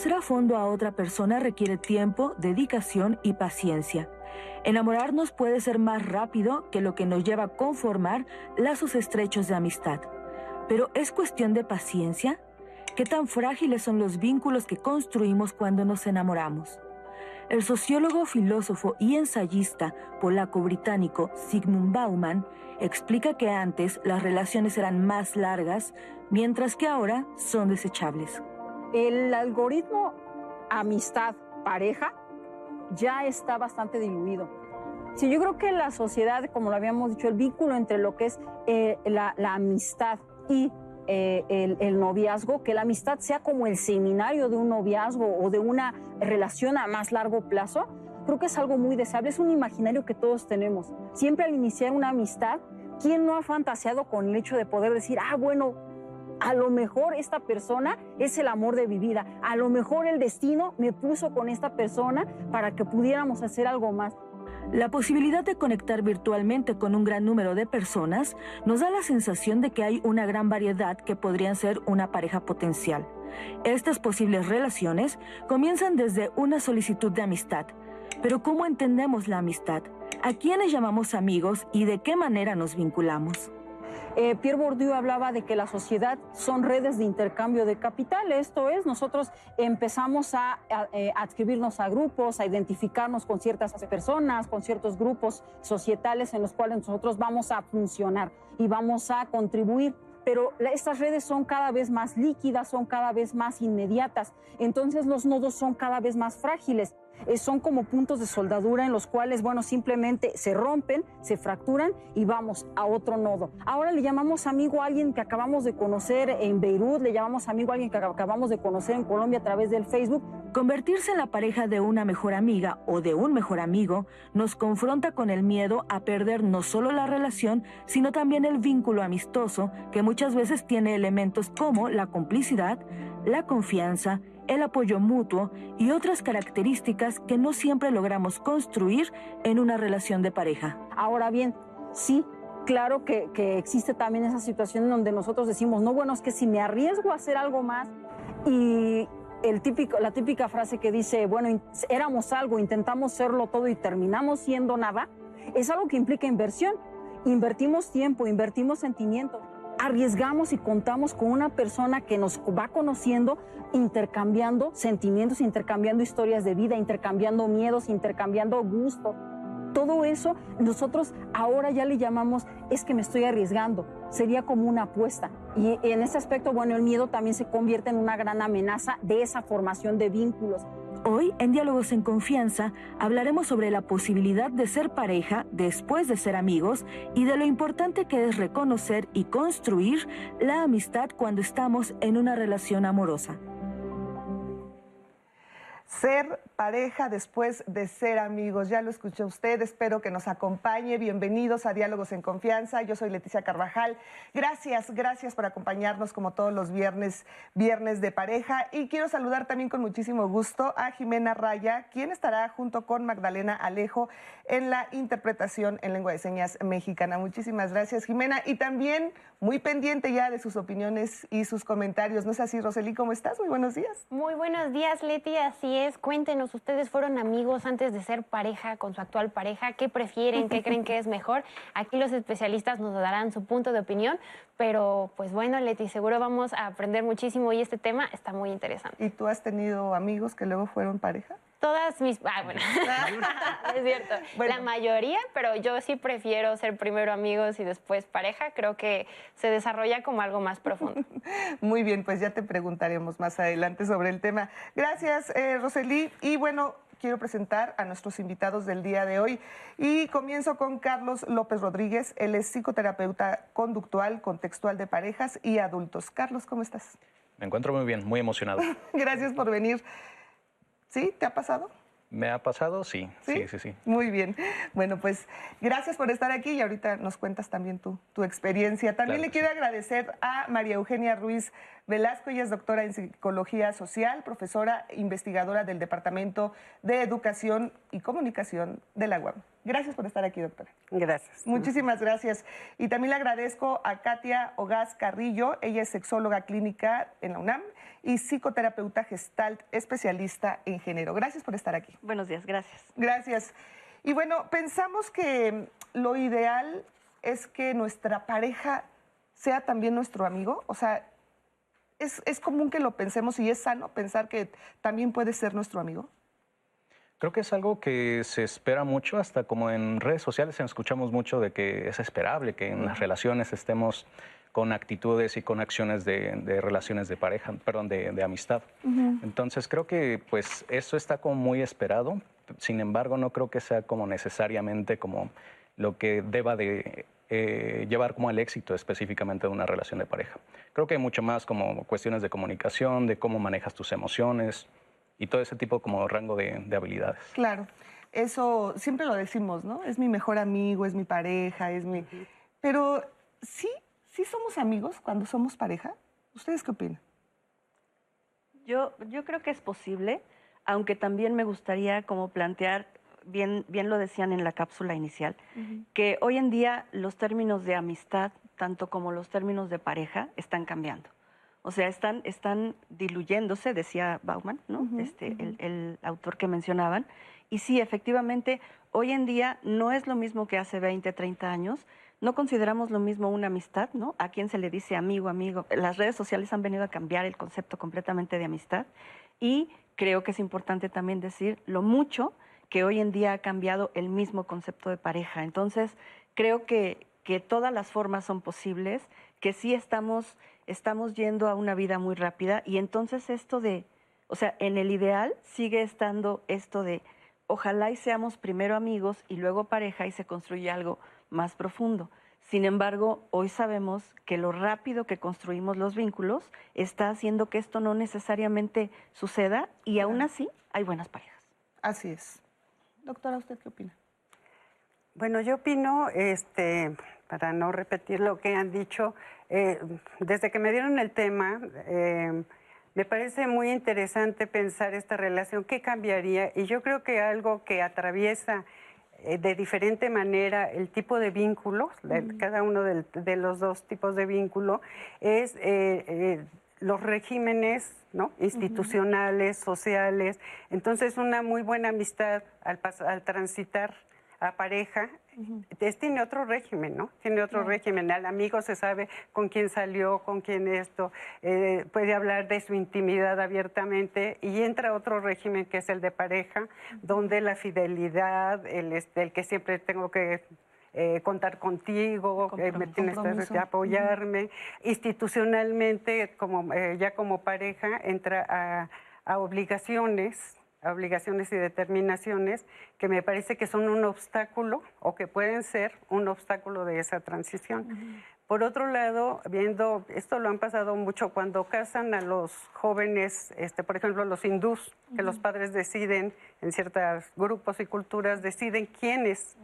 Conocer a fondo a otra persona requiere tiempo, dedicación y paciencia. Enamorarnos puede ser más rápido que lo que nos lleva a conformar lazos estrechos de amistad. Pero ¿es cuestión de paciencia? ¿Qué tan frágiles son los vínculos que construimos cuando nos enamoramos? El sociólogo, filósofo y ensayista polaco-británico Sigmund Bauman explica que antes las relaciones eran más largas, mientras que ahora son desechables. El algoritmo amistad-pareja ya está bastante diluido. Sí, yo creo que la sociedad, como lo habíamos dicho, el vínculo entre lo que es eh, la, amistad y eh, el, el, noviazgo, que la amistad sea como el seminario de un noviazgo o de una relación a más largo plazo, creo que es algo muy deseable, es un imaginario que todos tenemos. Siempre al iniciar una amistad, ¿quién no ha fantaseado con el hecho de poder decir, ah, bueno, a lo mejor esta persona es el amor de mi vida. A lo mejor el destino me puso con esta persona para que pudiéramos hacer algo más. La posibilidad de conectar virtualmente con un gran número de personas nos da la sensación de que hay una gran variedad que podrían ser una pareja potencial. Estas posibles relaciones comienzan desde una solicitud de amistad. Pero ¿cómo entendemos la amistad? ¿A quiénes llamamos amigos y de qué manera nos vinculamos? Eh, Pierre Bourdieu hablaba de que la sociedad son redes de intercambio de capital. Esto es, nosotros empezamos a, eh, adscribirnos a grupos, a identificarnos con ciertas personas, con ciertos grupos societales en los cuales nosotros vamos a funcionar y vamos a contribuir pero estas redes son cada vez más líquidas, son cada vez más inmediatas, entonces los nodos son cada vez más frágiles. Eh, son como puntos de soldadura en los cuales, bueno, simplemente se rompen, se fracturan y vamos a otro nodo. Ahora le llamamos amigo a alguien que acabamos de conocer en Beirut, le llamamos amigo a alguien que acabamos de conocer en Colombia a través del Facebook. Convertirse en la pareja de una mejor amiga o de un mejor amigo nos confronta con el miedo a perder no solo la relación, sino también el vínculo amistoso que muchas veces tiene elementos como la complicidad, la confianza, el apoyo mutuo y otras características que no siempre logramos construir en una relación de pareja. Ahora bien, sí, claro que, existe también esa situación en donde nosotros decimos, no, bueno, es que si me arriesgo a hacer algo más y el típico, la típica frase que dice, bueno, éramos algo, intentamos serlo todo y terminamos siendo nada, es algo que implica inversión. Invertimos tiempo, invertimos sentimientos arriesgamos y contamos con una persona que nos va conociendo, intercambiando sentimientos, intercambiando historias de vida, intercambiando miedos, intercambiando gusto. Todo eso nosotros ahora ya le llamamos es que me estoy arriesgando. Sería como una apuesta. Y en ese aspecto, bueno, el miedo también se convierte en una gran amenaza de esa formación de vínculos. Hoy, en Diálogos en Confianza, hablaremos sobre la posibilidad de ser pareja después de ser amigos y de lo importante que es reconocer y construir la amistad cuando estamos en una relación amorosa. Ser pareja después de ser amigos. Ya lo escuchó usted, espero que nos acompañe. Bienvenidos a Diálogos en Confianza. Yo soy Leticia Carvajal. Gracias, gracias por acompañarnos como todos los viernes, viernes de pareja. Y quiero saludar también con muchísimo gusto a Jimena Raya, quien estará junto con Magdalena Alejo en la interpretación en lengua de señas mexicana. Muchísimas gracias, Jimena. Y también muy pendiente ya de sus opiniones y sus comentarios. ¿No es así, Roseli? ¿Cómo estás? Muy buenos días. Muy buenos días, Leti. Así Cuéntenos, ¿ustedes fueron amigos antes de ser pareja con su actual pareja? ¿Qué prefieren? ¿Qué creen que es mejor? Aquí los especialistas nos darán su punto de opinión, pero pues bueno, Leti, seguro vamos a aprender muchísimo y este tema está muy interesante. ¿Y tú has tenido amigos que luego fueron pareja? Todas mis... Ah, bueno, es cierto. La mayoría, pero yo sí prefiero ser primero amigos y después pareja. Creo que se desarrolla como algo más profundo. Muy bien, pues ya te preguntaremos más adelante sobre el tema. Gracias, eh, Rosely. Y bueno, quiero presentar a nuestros invitados del día de hoy. Y comienzo con Carlos López Rodríguez. Él es psicoterapeuta conductual, contextual de parejas y adultos. Carlos, ¿cómo estás? Me encuentro muy bien, muy emocionado. Gracias por venir. ¿Sí? ¿Te ha pasado? ¿Me ha pasado? Sí, sí, sí, sí, Muy bien. Bueno, pues gracias por estar aquí y ahorita nos cuentas también tu, tu experiencia. También le quiero agradecer a María Eugenia Ruiz Velasco. Ella es doctora en psicología social, profesora investigadora del Departamento de Educación y Comunicación de la UAM. Gracias por estar aquí, doctora. Gracias. Muchísimas gracias. Y también le agradezco a Katia Ogaz Carrillo. Ella es sexóloga clínica en la UNAM y psicoterapeuta gestalt especialista en género. Gracias por estar aquí. Buenos días, gracias. Gracias. Y bueno, pensamos que lo ideal es que nuestra pareja sea también nuestro amigo. O sea, es, es común que lo pensemos y es sano pensar que también puede ser nuestro amigo. Creo que es algo que se espera mucho, hasta como en redes sociales escuchamos mucho de que es esperable que en las relaciones estemos con actitudes y con acciones de, relaciones de pareja, perdón, de, amistad. Entonces creo que pues eso está como muy esperado, sin embargo no creo que sea como necesariamente como lo que deba de eh, llevar como al éxito específicamente de una relación de pareja. Creo que hay mucho más como cuestiones de comunicación, de cómo manejas tus emociones, y todo ese tipo como rango de, habilidades. Claro, eso siempre lo decimos, ¿no? Es mi mejor amigo, es mi pareja, es mi... Pero sí, sí somos amigos cuando somos pareja. ¿Ustedes qué opinan? Yo, yo creo que es posible, aunque también me gustaría como plantear, bien, bien lo decían en la cápsula inicial, que hoy en día los términos de amistad, tanto como los términos de pareja, están cambiando. O sea, están, están diluyéndose, decía Bauman, ¿no? este, el, autor que mencionaban. Y sí, efectivamente, hoy en día no es lo mismo que hace 20, 30 años. No consideramos lo mismo una amistad, ¿no? A quien se le dice amigo, amigo. Las redes sociales han venido a cambiar el concepto completamente de amistad. Y creo que es importante también decir lo mucho que hoy en día ha cambiado el mismo concepto de pareja. Entonces, creo que, que todas las formas son posibles, que sí estamos estamos yendo a una vida muy rápida y entonces esto de, o sea, en el ideal sigue estando esto de, ojalá y seamos primero amigos y luego pareja y se construye algo más profundo. Sin embargo, hoy sabemos que lo rápido que construimos los vínculos está haciendo que esto no necesariamente suceda y aún así hay buenas parejas. Así es. Doctora, ¿usted qué opina? Bueno, yo opino, este, para no repetir lo que han dicho, eh, desde que me dieron el tema, eh, me parece muy interesante pensar esta relación, qué cambiaría, y yo creo que algo que atraviesa eh, de diferente manera el tipo de vínculos, cada uno de los dos tipos de vínculo, es los regímenes ¿no? institucionales, sociales. Entonces, una muy buena amistad al, al transitar a pareja tiene otro régimen, ¿no? Tiene otro régimen. Al amigo se sabe con quién salió, con quién esto, eh, puede hablar de su intimidad abiertamente y entra otro régimen que es el de pareja, donde la fidelidad, el, este, el que siempre tengo que eh, contar contigo, eh, me tienes que apoyarme. Institucionalmente, como, ya como pareja, entra a, a obligaciones obligaciones y determinaciones que me parece que son un obstáculo o que pueden ser un obstáculo de esa transición. Por otro lado, viendo, esto lo han pasado mucho cuando casan a los jóvenes, este, por ejemplo, los hindús, que los padres deciden, en ciertos grupos y culturas, deciden quiénes,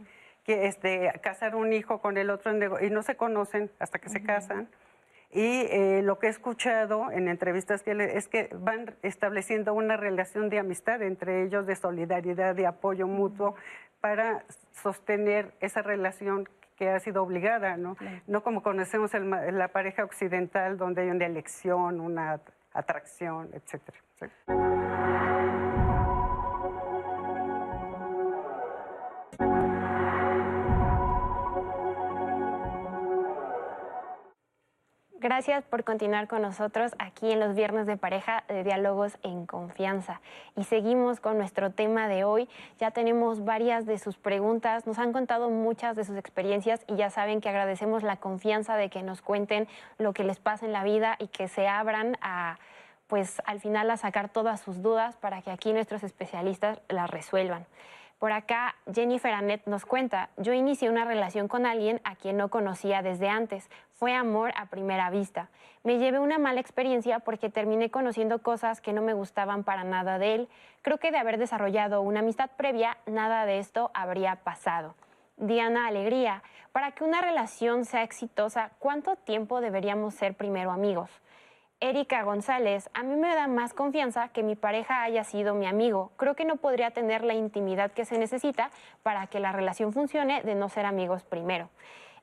que este, casar un hijo con el otro y no se conocen hasta que se casan. Y eh, lo que he escuchado en entrevistas que es que van estableciendo una relación de amistad entre ellos, de solidaridad, de apoyo mutuo, para sostener esa relación que ha sido obligada, ¿no? No como conocemos la pareja occidental, donde hay una elección, una atracción, etcétera. Gracias por continuar con nosotros aquí en los viernes de pareja de diálogos en confianza. Y seguimos con nuestro tema de hoy. Ya tenemos varias de sus preguntas, nos han contado muchas de sus experiencias y ya saben que agradecemos la confianza de que nos cuenten lo que les pasa en la vida y que se abran a pues al final a sacar todas sus dudas para que aquí nuestros especialistas las resuelvan. Por acá, Jennifer Annette nos cuenta, yo inicié una relación con alguien a quien no conocía desde antes. Fue amor a primera vista. Me llevé una mala experiencia porque terminé conociendo cosas que no me gustaban para nada de él. Creo que de haber desarrollado una amistad previa, nada de esto habría pasado. Diana Alegría, para que una relación sea exitosa, ¿cuánto tiempo deberíamos ser primero amigos? Erika González, a mí me da más confianza que mi pareja haya sido mi amigo. Creo que no podría tener la intimidad que se necesita para que la relación funcione de no ser amigos primero.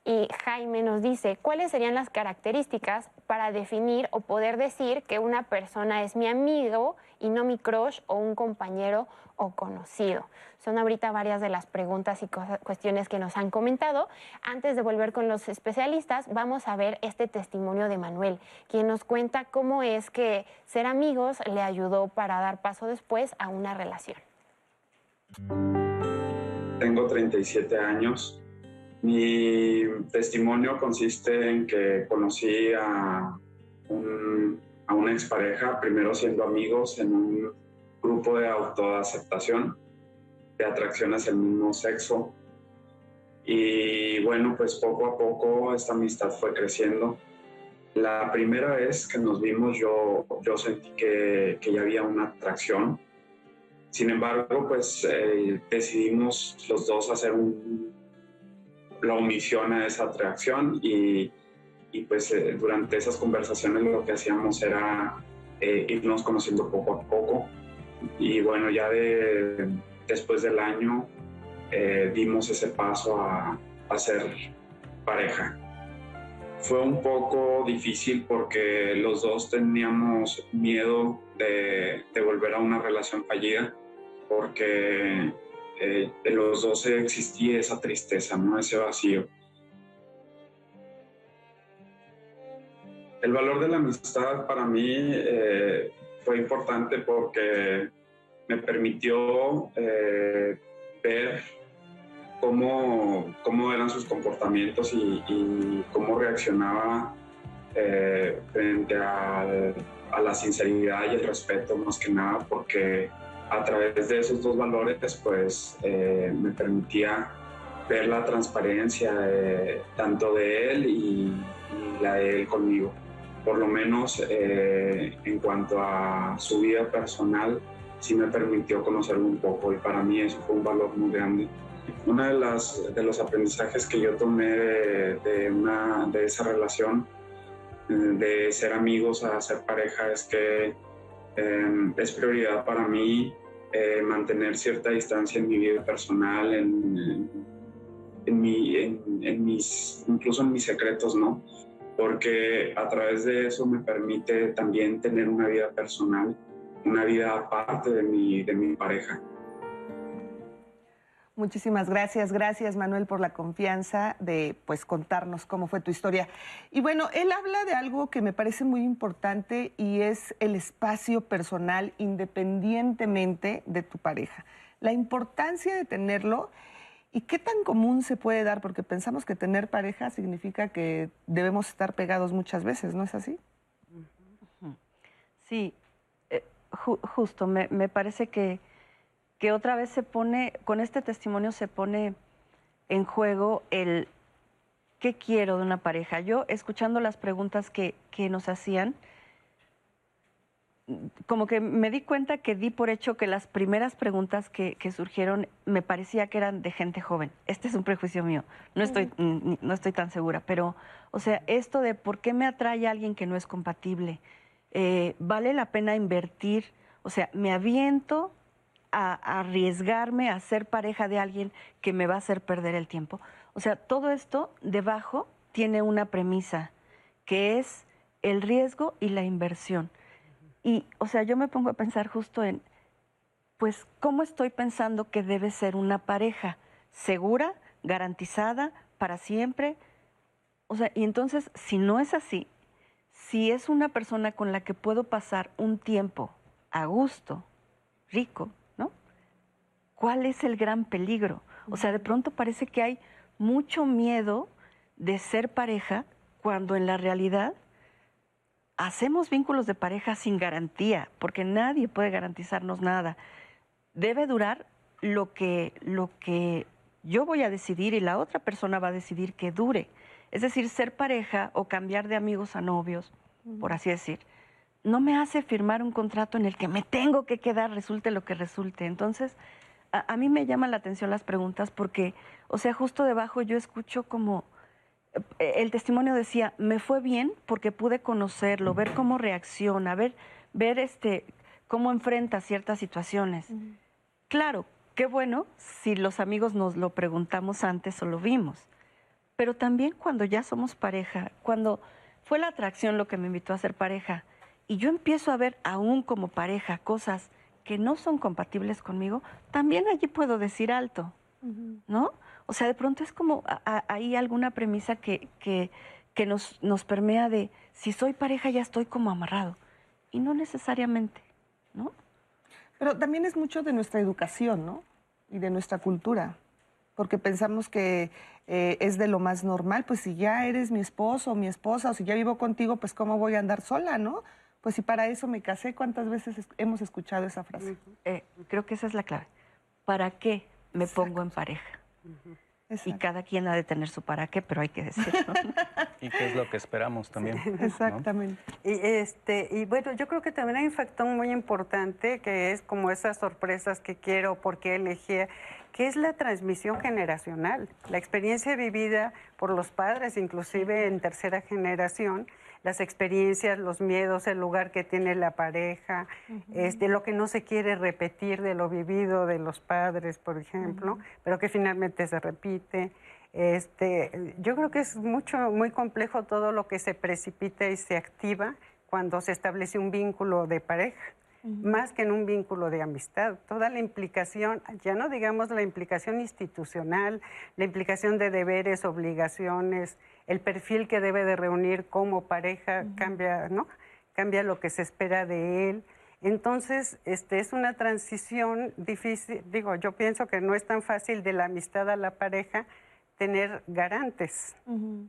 Y Jaime nos dice, ¿cuáles serían las características para definir o poder decir que una persona es mi amigo y no mi crush o un compañero o conocido? Son ahorita varias de las preguntas y cuestiones que nos han comentado. Antes de volver con los especialistas, vamos a ver este testimonio de Manuel, quien nos cuenta cómo es que ser amigos le ayudó para dar paso después a una relación. Tengo 37 años mi testimonio consiste en que conocí a, a una expareja, primero siendo amigos en un grupo de autoaceptación, de atracción hacia el mismo sexo. Y bueno, pues poco a poco esta amistad fue creciendo. La primera vez que nos vimos yo, yo sentí que, que ya había una atracción. Sin embargo, pues eh, decidimos los dos hacer un, la omisión a esa atracción y, y pues eh, durante esas conversaciones lo que hacíamos era eh, irnos conociendo poco a poco y bueno, ya de, después del año eh, dimos ese paso a, a ser pareja. Fue un poco difícil porque los dos teníamos miedo de, de volver a una relación fallida porque eh, de los dos existía esa tristeza, ese vacío. El valor de la amistad para mí eh, fue importante porque me permitió eh, ver cómo, eran sus comportamientos y, cómo reaccionaba frente a, a, la sinceridad y el respeto más que nada, porque a través de esos dos valores, pues eh, me permitía ver la transparencia tanto de él y, la de él conmigo. Por lo menos eh, en cuanto a su vida personal, sí me permitió conocerlo un poco y para mí eso fue un valor muy grande. Uno de, las, de los aprendizajes que yo tomé de, una, de esa relación, eh, de ser amigos a ser pareja, es que es prioridad para mí eh, mantener cierta distancia en mi vida personal, en, en, mis, incluso en mis secretos, ¿no? Porque a través de eso me permite también tener una vida personal, una vida aparte de mi, de mi pareja. Muchísimas gracias, gracias Manuel por la confianza de pues contarnos cómo fue tu historia. Y bueno, él habla de algo que me parece muy importante y es el espacio personal independientemente de tu pareja. La importancia de tenerlo y qué tan común se puede dar, porque pensamos que tener pareja significa que debemos estar pegados muchas veces, ¿no es así? Sí, eh, justo, me parece que que otra vez se pone, con este testimonio se pone en juego el qué quiero de una pareja. Yo, escuchando las preguntas que, nos hacían, como que me di cuenta que di por hecho que las primeras preguntas que, surgieron me parecía que eran de gente joven. Este es un prejuicio mío, no estoy, no estoy tan segura, pero, o sea, esto de por qué me atrae a alguien que no es compatible, eh, vale la pena invertir, o sea, me aviento a, arriesgarme a ser pareja de alguien que me va a hacer perder el tiempo. O sea, todo esto debajo tiene una premisa, que es el riesgo y la inversión. Y, o sea, yo me pongo a pensar justo en, pues, ¿cómo estoy pensando que debe ser una pareja? ¿Segura? ¿Garantizada? ¿Para siempre? O sea, y entonces, si no es así, si es una persona con la que puedo pasar un tiempo a gusto, rico, ¿cuál es el gran peligro? O sea, de pronto parece que hay mucho miedo de ser pareja cuando en la realidad hacemos vínculos de pareja sin garantía, porque nadie puede garantizarnos nada. Debe durar lo que, lo que yo voy a decidir y la otra persona va a decidir que dure. Es decir, ser pareja o cambiar de amigos a novios, por así decir, no me hace firmar un contrato en el que me tengo que quedar, resulte lo que resulte. Entonces, a, mí me llaman la atención las preguntas porque, o sea, justo debajo yo escucho como, eh, el testimonio decía, me fue bien porque pude conocerlo, ver cómo reacciona, ver, ver este, cómo enfrenta ciertas situaciones. Claro, qué bueno si los amigos nos lo preguntamos antes o lo vimos, pero también cuando ya somos pareja, cuando fue la atracción lo que me invitó a ser pareja, y yo empiezo a ver aún como pareja cosas que no son compatibles conmigo, también allí puedo decir alto, ¿no? O sea, de pronto es como hay alguna premisa que, que, que nos, nos permea de si soy pareja ya estoy como amarrado. Y no necesariamente, ¿no? Pero también es mucho de nuestra educación, ¿no? Y de nuestra cultura. Porque pensamos que eh, es de lo más normal, pues si ya eres mi esposo o mi esposa, o si ya vivo contigo, pues cómo voy a andar sola, ¿no? Pues si para eso me casé, ¿cuántas veces hemos escuchado esa frase? Eh, creo que esa es la clave. ¿Para qué me pongo en pareja? Y cada quien ha de tener su para qué, pero hay que decirlo. y qué es lo que esperamos también. Exactamente. Y, este, y bueno, yo creo que también hay un factor muy importante que es como esas sorpresas que quiero, por qué elegí, que es la transmisión generacional, la experiencia vivida por los padres, inclusive en tercera generación, las experiencias, los miedos, el lugar que tiene la pareja, este, lo que no se quiere repetir de lo vivido de los padres, por ejemplo, pero que finalmente se repite. Este, yo creo que es mucho, muy complejo todo lo que se precipita y se activa cuando se establece un vínculo de pareja más que en un vínculo de amistad. Toda la implicación, ya no digamos la implicación institucional, la implicación de deberes, obligaciones, el perfil que debe de reunir como pareja cambia, ¿no? Cambia lo que se espera de él. Entonces, este es una transición difícil, digo, yo pienso que no es tan fácil de la amistad a la pareja tener garantes.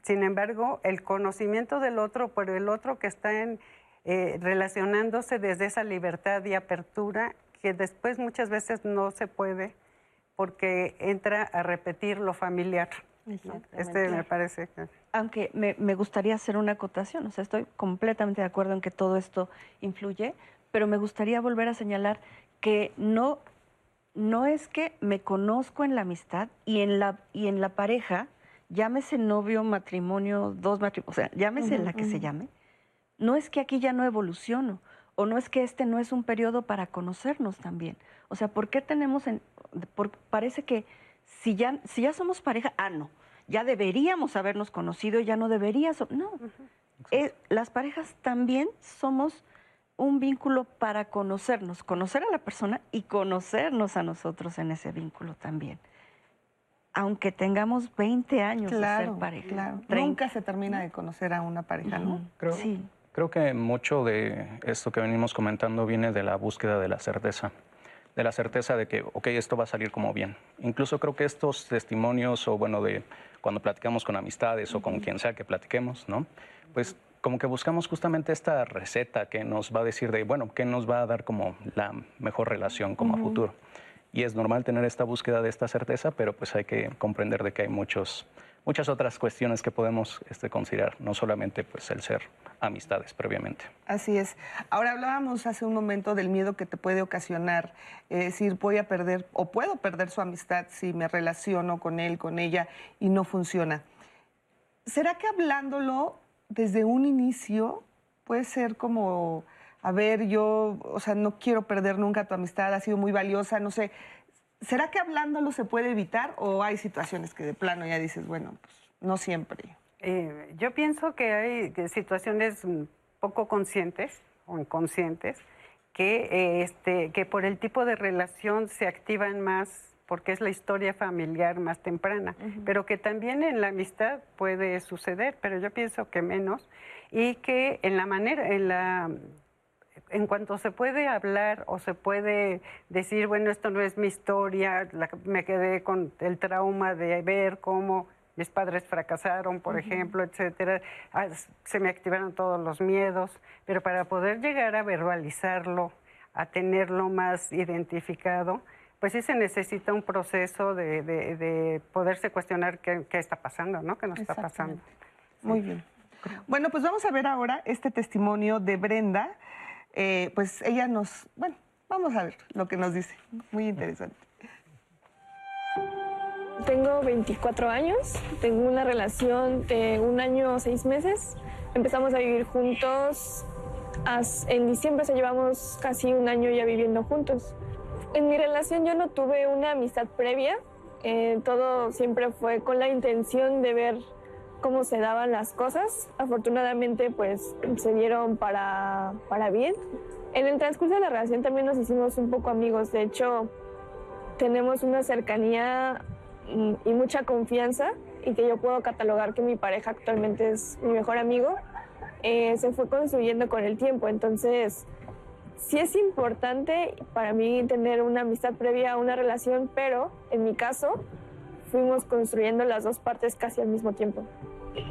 Sin embargo, el conocimiento del otro por el otro que está en, eh, relacionándose desde esa libertad y apertura que después muchas veces no se puede porque entra a repetir lo familiar. Este me parece que... Aunque me, me, gustaría hacer una acotación, o sea, estoy completamente de acuerdo en que todo esto influye, pero me gustaría volver a señalar que no, no es que me conozco en la amistad y en la, y en la pareja, llámese novio, matrimonio, dos matrimonios, o sea, llámese la que se llame, no es que aquí ya no evoluciono, o no es que este no es un periodo para conocernos también. O sea, ¿por qué tenemos, en, parece que si ya, si ya somos pareja, ah, no, ya deberíamos habernos conocido, ya no deberías, no. Eh, las parejas también somos un vínculo para conocernos, conocer a la persona y conocernos a nosotros en ese vínculo también. Aunque tengamos 20 años de ser pareja. Claro. Nunca se termina de conocer a una pareja, ¿no? sí. Creo que mucho de esto que venimos comentando viene de la búsqueda de la certeza, de la certeza de que, ok, esto va a salir como bien. Incluso creo que estos testimonios, o bueno, de cuando platicamos con amistades o con quien sea que platiquemos, ¿no? Pues como que buscamos justamente esta receta que nos va a decir de, bueno, qué nos va a dar como la mejor relación como a futuro. Y es normal tener esta búsqueda de esta certeza, pero pues hay que comprender de que hay muchos muchas otras cuestiones que podemos este, considerar, no solamente pues, el ser amistades previamente. Así es. Ahora hablábamos hace un momento del miedo que te puede ocasionar eh, decir voy a perder o puedo perder su amistad si me relaciono con él, con ella y no funciona. ¿Será que hablándolo desde un inicio puede ser como, a ver, yo, o sea, no quiero perder nunca tu amistad, ha sido muy valiosa, no sé, ¿Será que hablándolo se puede evitar o hay situaciones que de plano ya dices, bueno, pues no siempre? Eh, yo pienso que hay situaciones poco conscientes o inconscientes que, eh, este, que por el tipo de relación se activan más porque es la historia familiar más temprana, pero que también en la amistad puede suceder, pero yo pienso que menos, y que en la manera, en la en cuanto se puede hablar o se puede decir, bueno, esto no es mi historia, me quedé con el trauma de ver cómo mis padres fracasaron, por ejemplo, etcétera, ah, se me activaron todos los miedos, pero para poder llegar a verbalizarlo, a tenerlo más identificado, pues sí se necesita un proceso de, poderse cuestionar qué, está pasando, ¿no? ¿Qué nos está pasando? Muy bien. Bueno, pues vamos a ver ahora este testimonio de Brenda. Eh, pues ella nos, bueno, vamos a ver lo que nos dice. Muy interesante. tengo 24 años, tengo una relación de un año, seis meses. Empezamos a vivir juntos. En diciembre se llevamos casi un año ya viviendo juntos. En mi relación yo no tuve una amistad previa. Eh, todo siempre fue con la intención de ver cómo se daban las cosas. Afortunadamente, pues se dieron para, para bien. En el transcurso de la relación también nos hicimos un poco amigos. De hecho, tenemos una cercanía mm, y mucha confianza y que yo puedo catalogar que mi pareja actualmente es mi mejor amigo, eh, se fue construyendo con el tiempo. Entonces, sí es importante para mí tener una amistad previa a una relación, pero en mi caso fuimos construyendo las dos partes casi al mismo tiempo.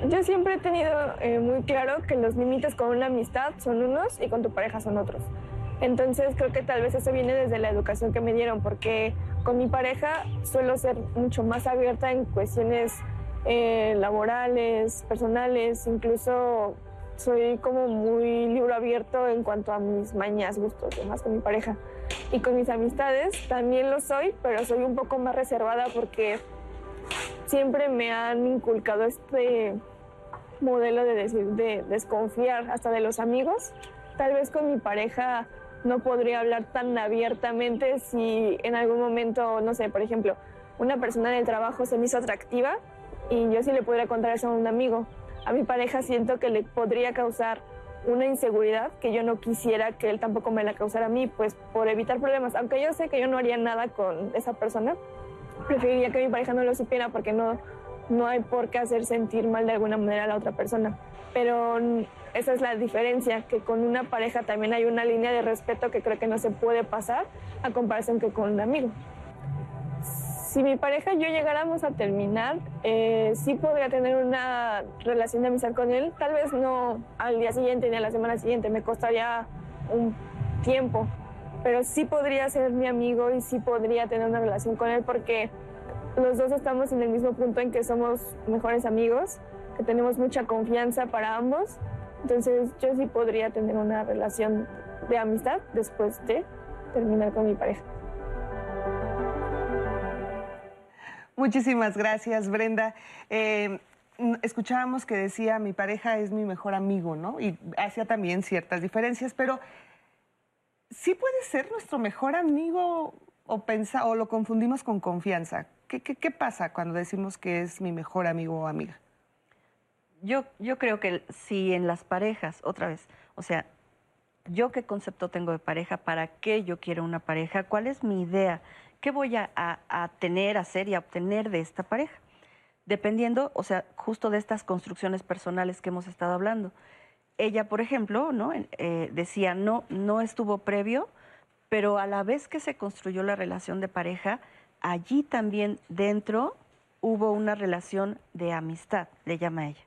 Yo siempre he tenido eh, muy claro que los límites con una amistad son unos y con tu pareja son otros. Entonces creo que tal vez eso viene desde la educación que me dieron, porque con mi pareja suelo ser mucho más abierta en cuestiones eh, laborales, personales, incluso soy como muy libro abierto en cuanto a mis mañas, gustos, demás con mi pareja. Y con mis amistades también lo soy, pero soy un poco más reservada porque siempre me han inculcado este modelo de decir, de desconfiar hasta de los amigos. Tal vez con mi pareja no podría hablar tan abiertamente si en algún momento, no sé, por ejemplo, una persona en el trabajo se me hizo atractiva y yo sí le podría contar eso a un amigo. A mi pareja siento que le podría causar una inseguridad que yo no quisiera que él tampoco me la causara a mí, pues por evitar problemas. Aunque yo sé que yo no haría nada con esa persona, preferiría que mi pareja no lo supiera porque no, no hay por qué hacer sentir mal de alguna manera a la otra persona. Pero esa es la diferencia, que con una pareja también hay una línea de respeto que creo que no se puede pasar a comparación que con un amigo. Si mi pareja y yo llegáramos a terminar, eh, sí podría tener una relación de amistad con él, tal vez no al día siguiente ni a la semana siguiente, me costaría un tiempo, pero sí podría ser mi amigo y sí podría tener una relación con él porque los dos estamos en el mismo punto en que somos mejores amigos, que tenemos mucha confianza para ambos. Entonces yo sí podría tener una relación de amistad después de terminar con mi pareja. Muchísimas gracias, Brenda. Eh, escuchábamos que decía mi pareja es mi mejor amigo, ¿no? Y hacía también ciertas diferencias, pero sí puede ser nuestro mejor amigo o, pensa, o lo confundimos con confianza. ¿Qué, ¿Qué, pasa cuando decimos que es mi mejor amigo o amiga? Yo, yo creo que si en las parejas, otra vez, o sea, yo qué concepto tengo de pareja, para qué yo quiero una pareja, cuál es mi idea, qué voy a, a, tener, hacer y a obtener de esta pareja. Dependiendo, o sea, justo de estas construcciones personales que hemos estado hablando ella, por ejemplo, ¿no? Eh, decía, no, no estuvo previo, pero a la vez que se construyó la relación de pareja, allí también dentro hubo una relación de amistad, le llama ella.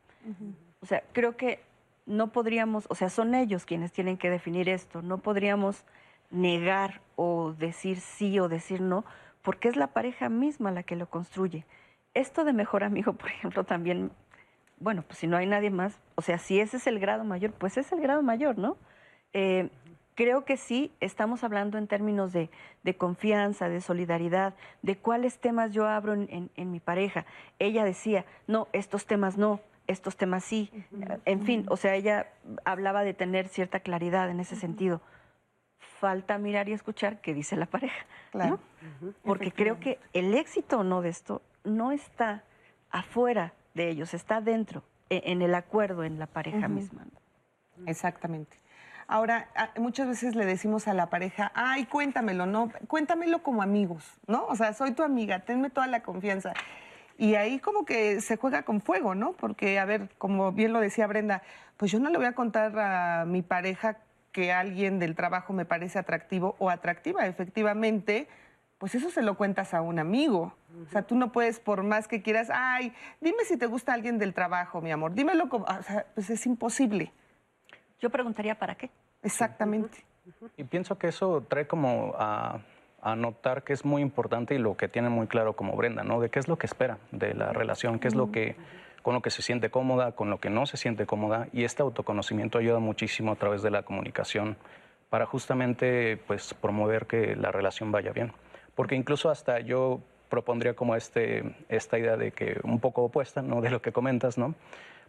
O sea, creo que no podríamos, o sea, son ellos quienes tienen que definir esto, no podríamos negar o decir sí o decir no, porque es la pareja misma la que lo construye. Esto de mejor amigo, por ejemplo, también bueno, pues si no hay nadie más, o sea, si ese es el grado mayor, pues es el grado mayor, ¿no? Eh, creo que sí, estamos hablando en términos de, confianza, de solidaridad, de cuáles temas yo abro en, mi pareja. Ella decía, no, estos temas no, estos temas sí. En fin, o sea, ella hablaba de tener cierta claridad en ese sentido. Falta mirar y escuchar qué dice la pareja, claro. Porque creo que el éxito o no de esto no está afuera de ellos, está dentro, e, en el acuerdo, en la pareja misma. Exactamente. Ahora, muchas veces le decimos a la pareja, ay, cuéntamelo, ¿no? Cuéntamelo como amigos, ¿no? O sea, soy tu amiga, tenme toda la confianza. Y ahí como que se juega con fuego, ¿no? Porque, a ver, como bien lo decía Brenda, pues yo no le voy a contar a mi pareja que alguien del trabajo me parece atractivo o atractiva. Efectivamente, pues eso se lo cuentas a un amigo. O sea, tú no puedes, por más que quieras, ay, dime si te gusta alguien del trabajo, mi amor, dímelo como, o sea, pues es imposible. Yo preguntaría, ¿para qué? Exactamente. Y pienso que eso trae como a, notar que es muy importante y lo que tiene muy claro como Brenda, ¿no? De qué es lo que espera de la relación, qué es lo que, con lo que se siente cómoda, con lo que no se siente cómoda. Y este autoconocimiento ayuda muchísimo a través de la comunicación para justamente, pues, promover que la relación vaya bien porque incluso hasta yo propondría como este, esta idea de que un poco opuesta, ¿no? De lo que comentas, ¿no?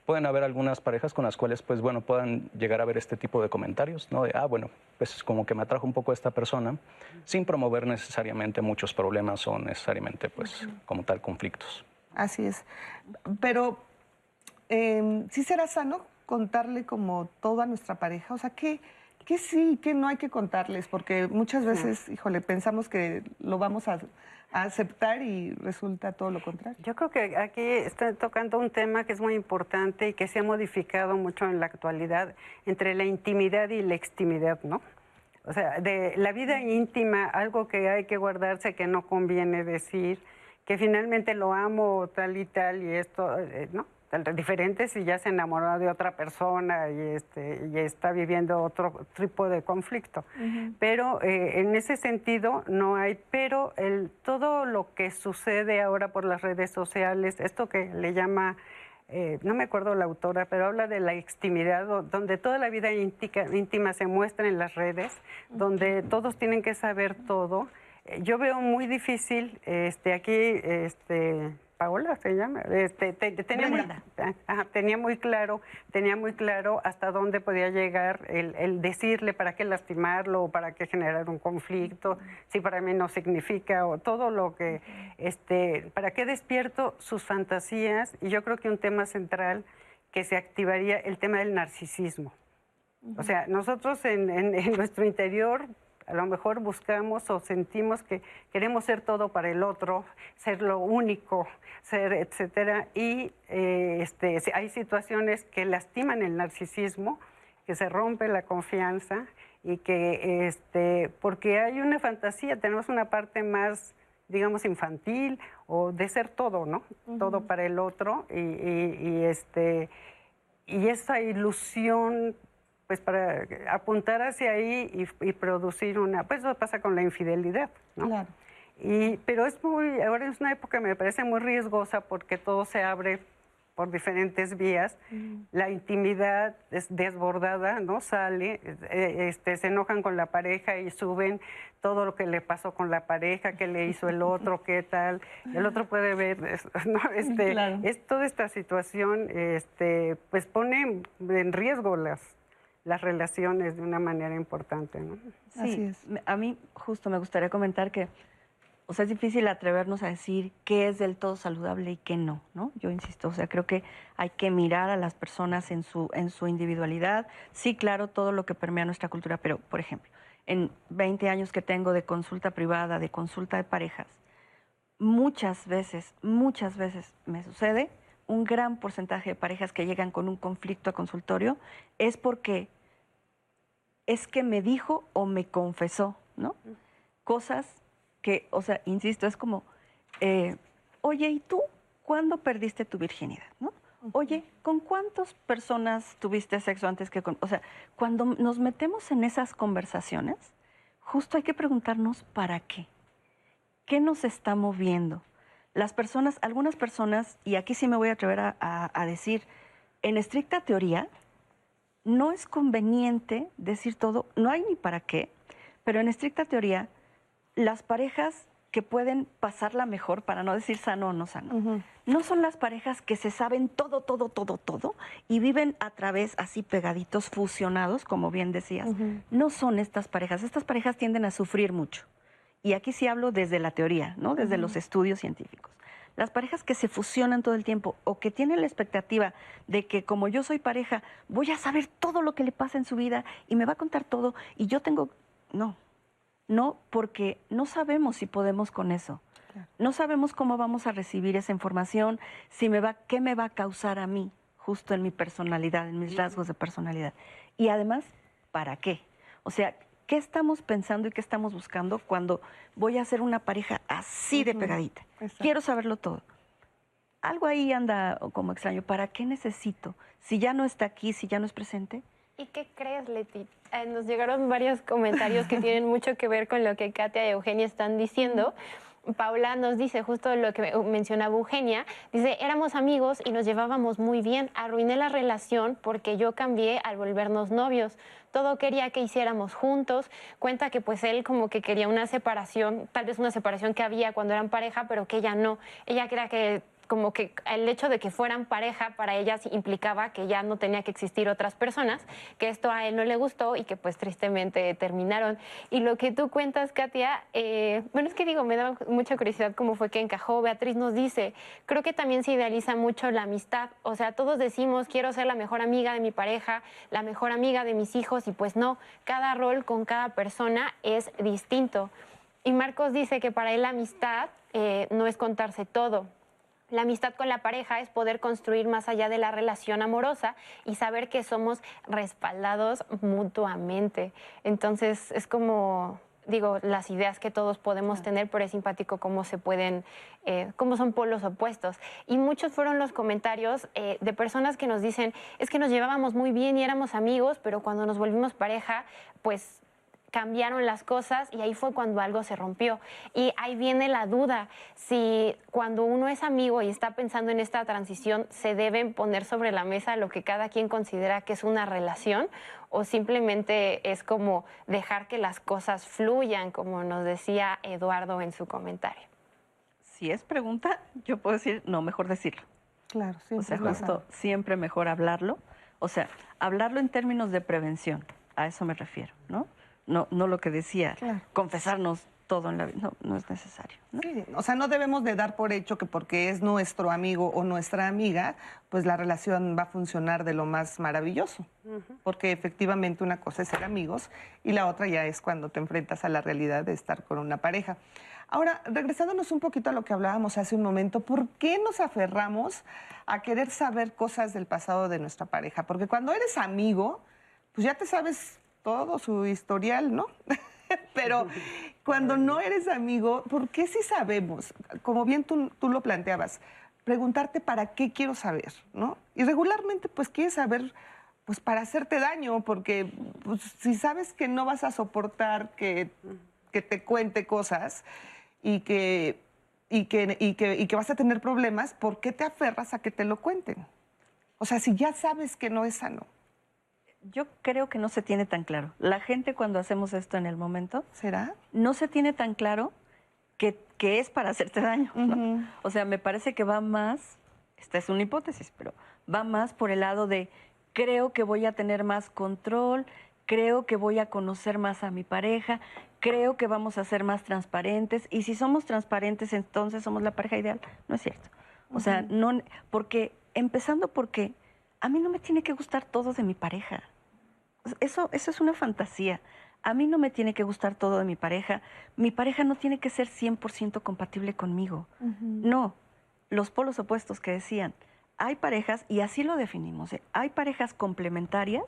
Pueden haber algunas parejas con las cuales, pues bueno, puedan llegar a ver este tipo de comentarios, ¿no? De, ah, bueno, pues como que me atrajo un poco esta persona, sin promover necesariamente muchos problemas o necesariamente, pues, como tal, conflictos. Así es. Pero, eh, ¿sí será sano contarle como todo a nuestra pareja? O sea, ¿qué, qué sí, qué no hay que contarles? Porque muchas veces, híjole, pensamos que lo vamos a a aceptar y resulta todo lo contrario. Yo creo que aquí está tocando un tema que es muy importante y que se ha modificado mucho en la actualidad entre la intimidad y la extimidad, ¿no? O sea, de la vida íntima, algo que hay que guardarse, que no conviene decir, que finalmente lo amo tal y tal y esto, eh, ¿no? Diferente si ya se enamoró de otra persona y, este, y está viviendo otro tipo de conflicto. Pero eh, en ese sentido no hay, pero el, todo lo que sucede ahora por las redes sociales, esto que le llama... Eh, no me acuerdo la autora, pero habla de la extimidad, donde toda la vida íntima se muestra en las redes, donde todos tienen que saber todo. Eh, yo veo muy difícil, este, aquí, este, Paola se llama, este, tenía, muy, tenía, muy, claro, tenía muy claro hasta dónde podía llegar el, decirle para qué lastimarlo o para qué generar un conflicto, si para mí no significa o todo lo que, este, para qué despierto sus fantasías y yo creo que un tema central que se activaría el tema del narcisismo. O sea, nosotros en, en nuestro interior a lo mejor buscamos o sentimos que queremos ser todo para el otro, ser lo único, ser, etcétera, y eh, este, hay situaciones que lastiman el narcisismo, que se rompe la confianza y que, este, porque hay una fantasía, tenemos una parte más digamos, infantil o de ser todo, ¿no? Todo para el otro y, y, este, y esa ilusión pues para apuntar hacia ahí y, producir una, pues eso pasa con la infidelidad, ¿no? Claro. Y, pero es muy, ahora es una época que me parece muy riesgosa porque todo se abre por diferentes vías, la intimidad es desbordada, ¿no? Sale, eh, este, se enojan con la pareja y suben todo lo que le pasó con la pareja, qué le hizo el otro, qué tal. El otro puede ver, ¿no? Este, es toda esta situación, este, pues pone en riesgo las, las relaciones de una manera importante. ¿no? Sí, Así es. a mí justo me gustaría comentar que o sea, es difícil atrevernos a decir qué es del todo saludable y qué no, ¿no? Yo insisto, o sea, creo que hay que mirar a las personas en su, en su individualidad. Sí, claro, todo lo que permea nuestra cultura, pero, por ejemplo, en 20 años que tengo de consulta privada, de consulta de parejas, muchas veces, muchas veces me sucede, un gran porcentaje de parejas que llegan con un conflicto a consultorio es porque es que me dijo o me confesó, ¿no? Cosas que, o sea, insisto, es como, eh, oye, ¿y tú cuándo perdiste tu virginidad? ¿no? Oye, ¿con cuántas personas tuviste sexo antes que con...? O sea, cuando nos metemos en esas conversaciones, justo hay que preguntarnos para qué. ¿Qué nos está moviendo? Las personas, algunas personas, y aquí sí me voy a atrever a decir, en estricta teoría, no es conveniente decir todo, no hay ni para qué, pero en estricta teoría, las parejas que pueden pasarla mejor, para no decir sano o no sano, no son las parejas que se saben todo, todo, todo, todo y viven a través así pegaditos, fusionados, como bien decías. No son estas parejas. Estas parejas tienden a sufrir mucho. Y aquí sí hablo desde la teoría, ¿no? Desde los estudios científicos las parejas que se fusionan todo el tiempo o que tienen la expectativa de que como yo soy pareja, voy a saber todo lo que le pasa en su vida y me va a contar todo y yo tengo... No, no, porque no sabemos si podemos con eso. No sabemos cómo vamos a recibir esa información, si me va, qué me va a causar a mí, justo en mi personalidad, en mis rasgos de personalidad. Y además, ¿para qué? O sea, ¿qué estamos pensando y qué estamos buscando cuando voy a hacer una pareja así de pegadita? Quiero saberlo todo. Algo ahí anda como extraño. ¿Para qué necesito? Si ya no está aquí, si ya no es presente. ¿Y qué crees, Leti? Eh, nos llegaron varios comentarios que tienen mucho que ver con lo que Katia y Eugenia están diciendo. Paula nos dice justo lo que mencionaba Eugenia, dice, éramos amigos y nos llevábamos muy bien, arruiné la relación porque yo cambié al volvernos novios, todo quería que hiciéramos juntos, cuenta que pues él como que quería una separación, tal vez una separación que había cuando eran pareja, pero que ella no, ella quería que como que el hecho de que fueran pareja para ellas implicaba que ya no tenía que existir otras personas, que esto a él no le gustó y que pues tristemente terminaron. Y lo que tú cuentas, Katia, eh, bueno, es que digo, me da mucha curiosidad cómo fue que encajó. Beatriz nos dice, creo que también se idealiza mucho la amistad, o sea, todos decimos, quiero ser la mejor amiga de mi pareja, la mejor amiga de mis hijos, y pues no, cada rol con cada persona es distinto. Y Marcos dice que para él la amistad eh, no es contarse todo, la amistad con la pareja es poder construir más allá de la relación amorosa y saber que somos respaldados mutuamente. Entonces es como, digo, las ideas que todos podemos tener, pero es simpático cómo se pueden, eh, cómo son polos opuestos. Y muchos fueron los comentarios eh, de personas que nos dicen, es que nos llevábamos muy bien y éramos amigos, pero cuando nos volvimos pareja, pues cambiaron las cosas y ahí fue cuando algo se rompió. Y ahí viene la duda, si cuando uno es amigo y está pensando en esta transición, se deben poner sobre la mesa lo que cada quien considera que es una relación o simplemente es como dejar que las cosas fluyan, como nos decía Eduardo en su comentario. Si es pregunta, yo puedo decir, no, mejor decirlo. Claro, sí. O sea, justo siempre mejor hablarlo. O sea, hablarlo en términos de prevención, a eso me refiero, ¿no? No, no lo que decía, confesarnos todo en la vida, no, no es necesario. o sea, no debemos de dar por hecho que porque es nuestro amigo o nuestra amiga, pues la relación va a funcionar de lo más maravilloso, porque efectivamente una cosa es ser amigos y la otra ya es cuando te enfrentas a la realidad de estar con una pareja. Ahora, regresándonos un poquito a lo que hablábamos hace un momento, ¿por qué nos aferramos a querer saber cosas del pasado de nuestra pareja? Porque cuando eres amigo, pues ya te sabes todo su historial, ¿no? Pero cuando no eres amigo, ¿por qué si sabemos? Como bien tú, lo planteabas, preguntarte para qué quiero saber, ¿no? Y regularmente pues quieres saber pues para hacerte daño, porque pues, si sabes que no vas a soportar que, que te cuente cosas y que, y, que, y, que, y que vas a tener problemas, ¿por qué te aferras a que te lo cuenten? O sea, si ya sabes que no es sano yo creo que no se tiene tan claro. La gente cuando hacemos esto en el momento, ¿será? No se tiene tan claro que, es para hacerte daño. O sea, me parece que va más, esta es una hipótesis, pero va más por el lado de creo que voy a tener más control, creo que voy a conocer más a mi pareja, creo que vamos a ser más transparentes y si somos transparentes entonces somos la pareja ideal. No es cierto. O sea, no, porque empezando porque a mí no me tiene que gustar todo de mi pareja. Eso, eso es una fantasía. A mí no me tiene que gustar todo de mi pareja. Mi pareja no tiene que ser 100% compatible conmigo. No, los polos opuestos que decían. Hay parejas, y así lo definimos, ¿eh? hay parejas complementarias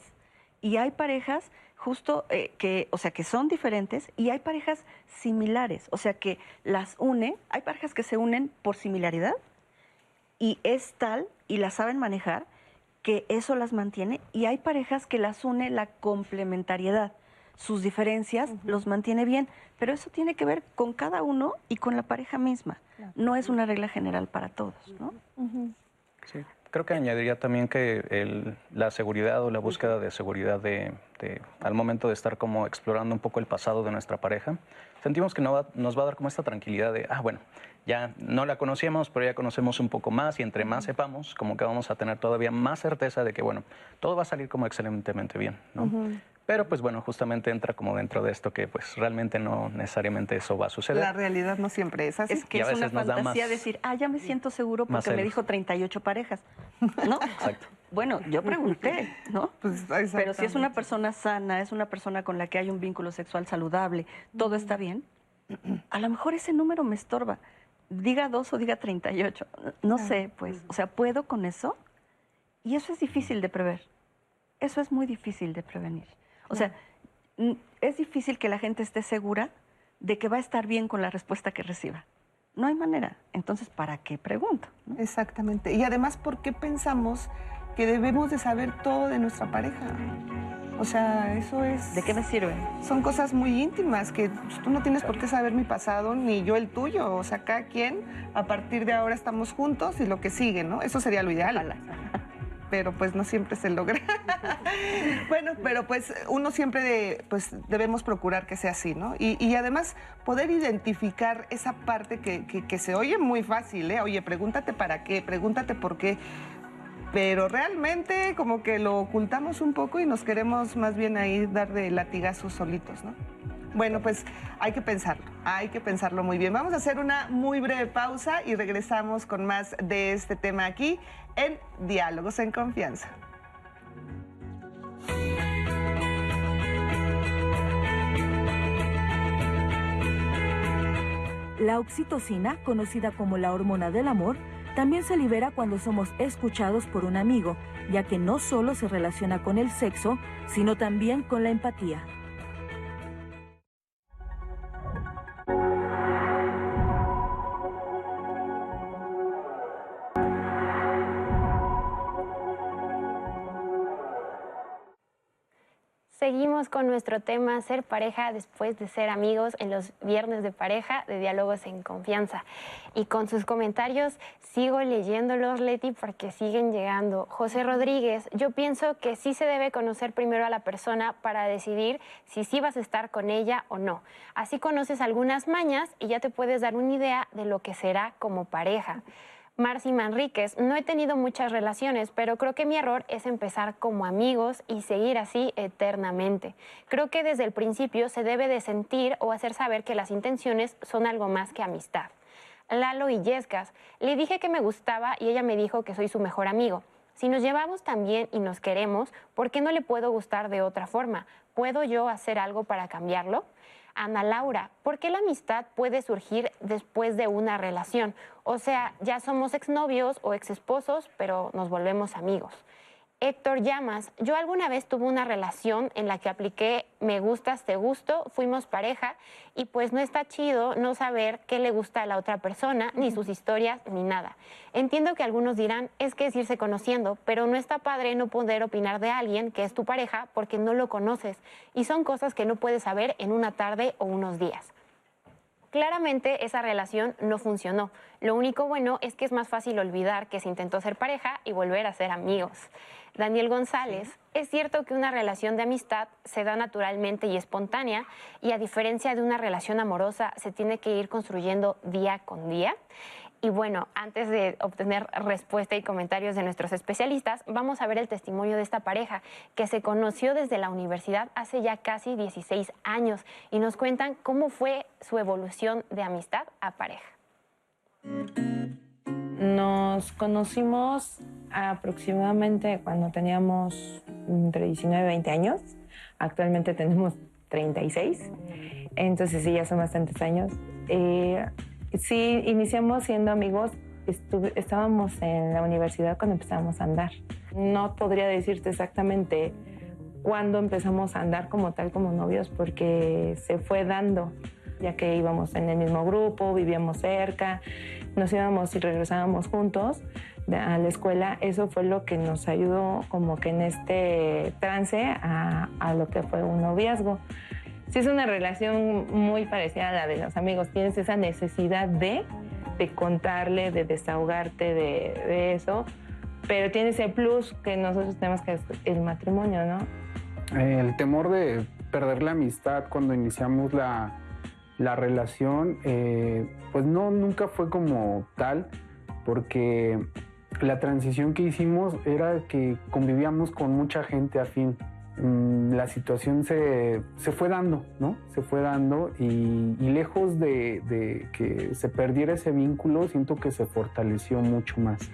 y hay parejas justo eh, que, o sea, que son diferentes y hay parejas similares, o sea, que las une, hay parejas que se unen por similaridad y es tal y la saben manejar que eso las mantiene y hay parejas que las une la complementariedad. Sus diferencias los mantiene bien, pero eso tiene que ver con cada uno y con la pareja misma. No es una regla general para todos, ¿no? Sí, creo que añadiría también que la seguridad o la búsqueda de seguridad de, al momento de estar como explorando un poco el pasado de nuestra pareja, sentimos que no nos va a dar como esta tranquilidad de, ah, bueno, ya no la conocíamos, pero ya conocemos un poco más y entre más sepamos, como que vamos a tener todavía más certeza de que, bueno, todo va a salir como excelentemente bien, ¿no? Pero pues bueno, justamente entra como dentro de esto que pues realmente no necesariamente eso va a suceder. La realidad no siempre es así. Es que es una fantasía decir, ah, ya me siento seguro porque me dijo 38 parejas, ¿no? Exacto. Bueno, yo pregunté, ¿no? Pues, Pero si es una persona sana, es una persona con la que hay un vínculo sexual saludable, todo está bien, a lo mejor ese número me estorba diga dos o diga 38. No sé, pues, o sea, ¿puedo con eso? Y eso es difícil de prever. Eso es muy difícil de prevenir. O sea, es difícil que la gente esté segura de que va a estar bien con la respuesta que reciba. No hay manera. Entonces, ¿para qué pregunto? Exactamente. Y además, ¿por qué pensamos que debemos de saber todo de nuestra pareja? O sea, eso es... ¿De qué me sirve? Son cosas muy íntimas que tú no tienes por qué saber mi pasado ni yo el tuyo. O sea, cada quien, a partir de ahora estamos juntos y lo que sigue, ¿no? Eso sería lo ideal. Pero pues no siempre se logra. bueno, pero pues uno siempre pues debemos procurar que sea así, ¿no? Y, además poder identificar esa parte que, que se oye muy fácil, ¿eh? Oye, pregúntate para qué, pregúntate por qué pero realmente como que lo ocultamos un poco y nos queremos más bien ahí dar de latigazos solitos, ¿no? Bueno, pues hay que pensarlo, hay que pensarlo muy bien. Vamos a hacer una muy breve pausa y regresamos con más de este tema aquí en Diálogos en Confianza. La oxitocina, conocida como la hormona del amor, también se libera cuando somos escuchados por un amigo, ya que no solo se relaciona con el sexo, sino también con la empatía. Seguimos con nuestro tema ser pareja después de ser amigos en los viernes de pareja de diálogos en confianza. Y con sus comentarios sigo leyéndolos, Leti, porque siguen llegando. José Rodríguez, yo pienso que sí se debe conocer primero a la persona para decidir si sí vas a estar con ella o no. Así conoces algunas mañas y ya te puedes dar una idea de lo que será como pareja. Marci Manríquez, no he tenido muchas relaciones, pero creo que mi error es empezar como amigos y seguir así eternamente. Creo que desde el principio se debe de sentir o hacer saber que las intenciones son algo más que amistad. Lalo Illescas, le dije que me gustaba y ella me dijo que soy su mejor amigo. Si nos llevamos tan bien y nos queremos, ¿por qué no le puedo gustar de otra forma? ¿Puedo yo hacer algo para cambiarlo? Ana Laura, ¿por qué la amistad puede surgir después de una relación? O sea, ya somos exnovios o exesposos, pero nos volvemos amigos. Héctor Llamas, yo alguna vez tuve una relación en la que apliqué me gustas, te gusto, fuimos pareja y pues no está chido no saber qué le gusta a la otra persona, ni sus historias, ni nada. Entiendo que algunos dirán, es que es irse conociendo, pero no está padre no poder opinar de alguien que es tu pareja porque no lo conoces y son cosas que no puedes saber en una tarde o unos días. Claramente esa relación no funcionó. Lo único bueno es que es más fácil olvidar que se intentó ser pareja y volver a ser amigos. Daniel González, es cierto que una relación de amistad se da naturalmente y espontánea y a diferencia de una relación amorosa se tiene que ir construyendo día con día. Y bueno, antes de obtener respuesta y comentarios de nuestros especialistas, vamos a ver el testimonio de esta pareja que se conoció desde la universidad hace ya casi 16 años y nos cuentan cómo fue su evolución de amistad a pareja. Nos conocimos aproximadamente cuando teníamos entre 19 y 20 años. Actualmente tenemos 36, entonces sí, ya son bastantes años. Eh, Sí, iniciamos siendo amigos. estábamos en la universidad cuando empezamos a andar. No podría decirte exactamente cuándo empezamos a andar como tal, como novios, porque se fue dando, ya que íbamos en el mismo grupo, vivíamos cerca, nos íbamos y regresábamos juntos a la escuela. Eso fue lo que nos ayudó como que en este trance a, a lo que fue un noviazgo sí es una relación muy parecida a la de los amigos. Tienes esa necesidad de, contarle, de desahogarte de, eso, pero tiene ese plus que nosotros tenemos que es el matrimonio, ¿no? El temor de perder la amistad cuando iniciamos la, relación, eh, pues no, nunca fue como tal, porque la transición que hicimos era que convivíamos con mucha gente afín. Mm, la situación se, fue dando, ¿no? Se fue dando y, lejos de, que se perdiera ese vínculo, siento que se fortaleció mucho más.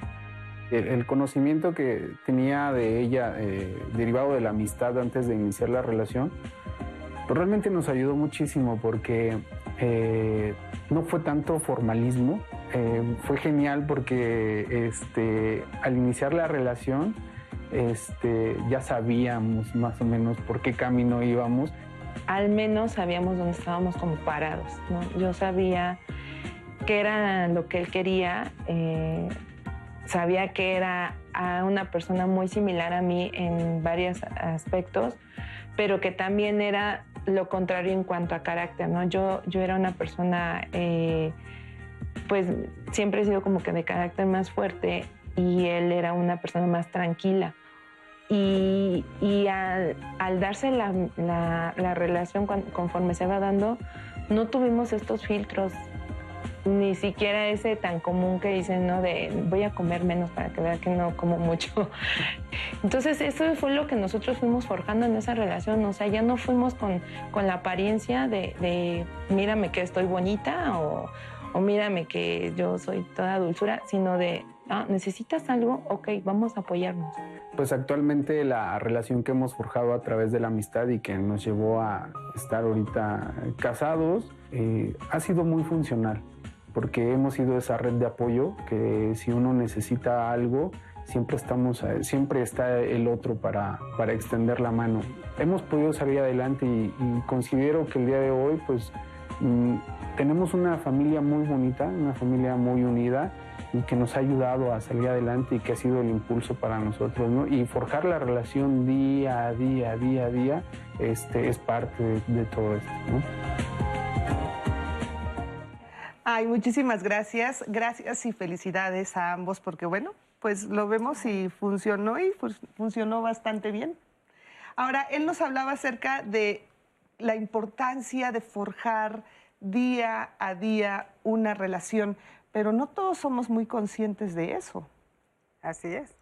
El, conocimiento que tenía de ella, eh, derivado de la amistad antes de iniciar la relación, realmente nos ayudó muchísimo porque eh, no fue tanto formalismo, eh, fue genial porque este, al iniciar la relación, este, ya sabíamos más o menos por qué camino íbamos. Al menos sabíamos dónde estábamos como parados. Yo sabía qué era lo que él quería, eh, sabía que era a una persona muy similar a mí en varios aspectos, pero que también era lo contrario en cuanto a carácter, ¿no? Yo, yo era una persona, eh, pues siempre he sido como que de carácter más fuerte y él era una persona más tranquila. Y, al, darse la, relación conforme se va dando, no tuvimos estos filtros ni siquiera ese tan común que dicen, ¿no? De voy a comer menos para que vea que no como mucho. Entonces, eso fue lo que nosotros fuimos forjando en esa relación. O sea, ya no fuimos con, con la apariencia de, mírame que estoy bonita o, o mírame que yo soy toda dulzura, sino de, ah, necesitas algo, ok, vamos a apoyarnos. Pues actualmente la relación que hemos forjado a través de la amistad y que nos llevó a estar ahorita casados eh, ha sido muy funcional porque hemos sido esa red de apoyo que si uno necesita algo, siempre, estamos, eh, siempre está el otro para, para extender la mano. Hemos podido salir adelante y, considero que el día de hoy pues mm, tenemos una familia muy bonita, una familia muy unida y que nos ha ayudado a salir adelante y que ha sido el impulso para nosotros, ¿no? Y forjar la relación día a día, día a día, este, es parte de, todo esto. Ay, muchísimas gracias. Gracias y felicidades a ambos porque bueno, pues lo vemos y funcionó y funcionó bastante bien. Ahora, él nos hablaba acerca de la importancia de forjar día a día una relación, pero no todos somos muy conscientes de eso. Así es.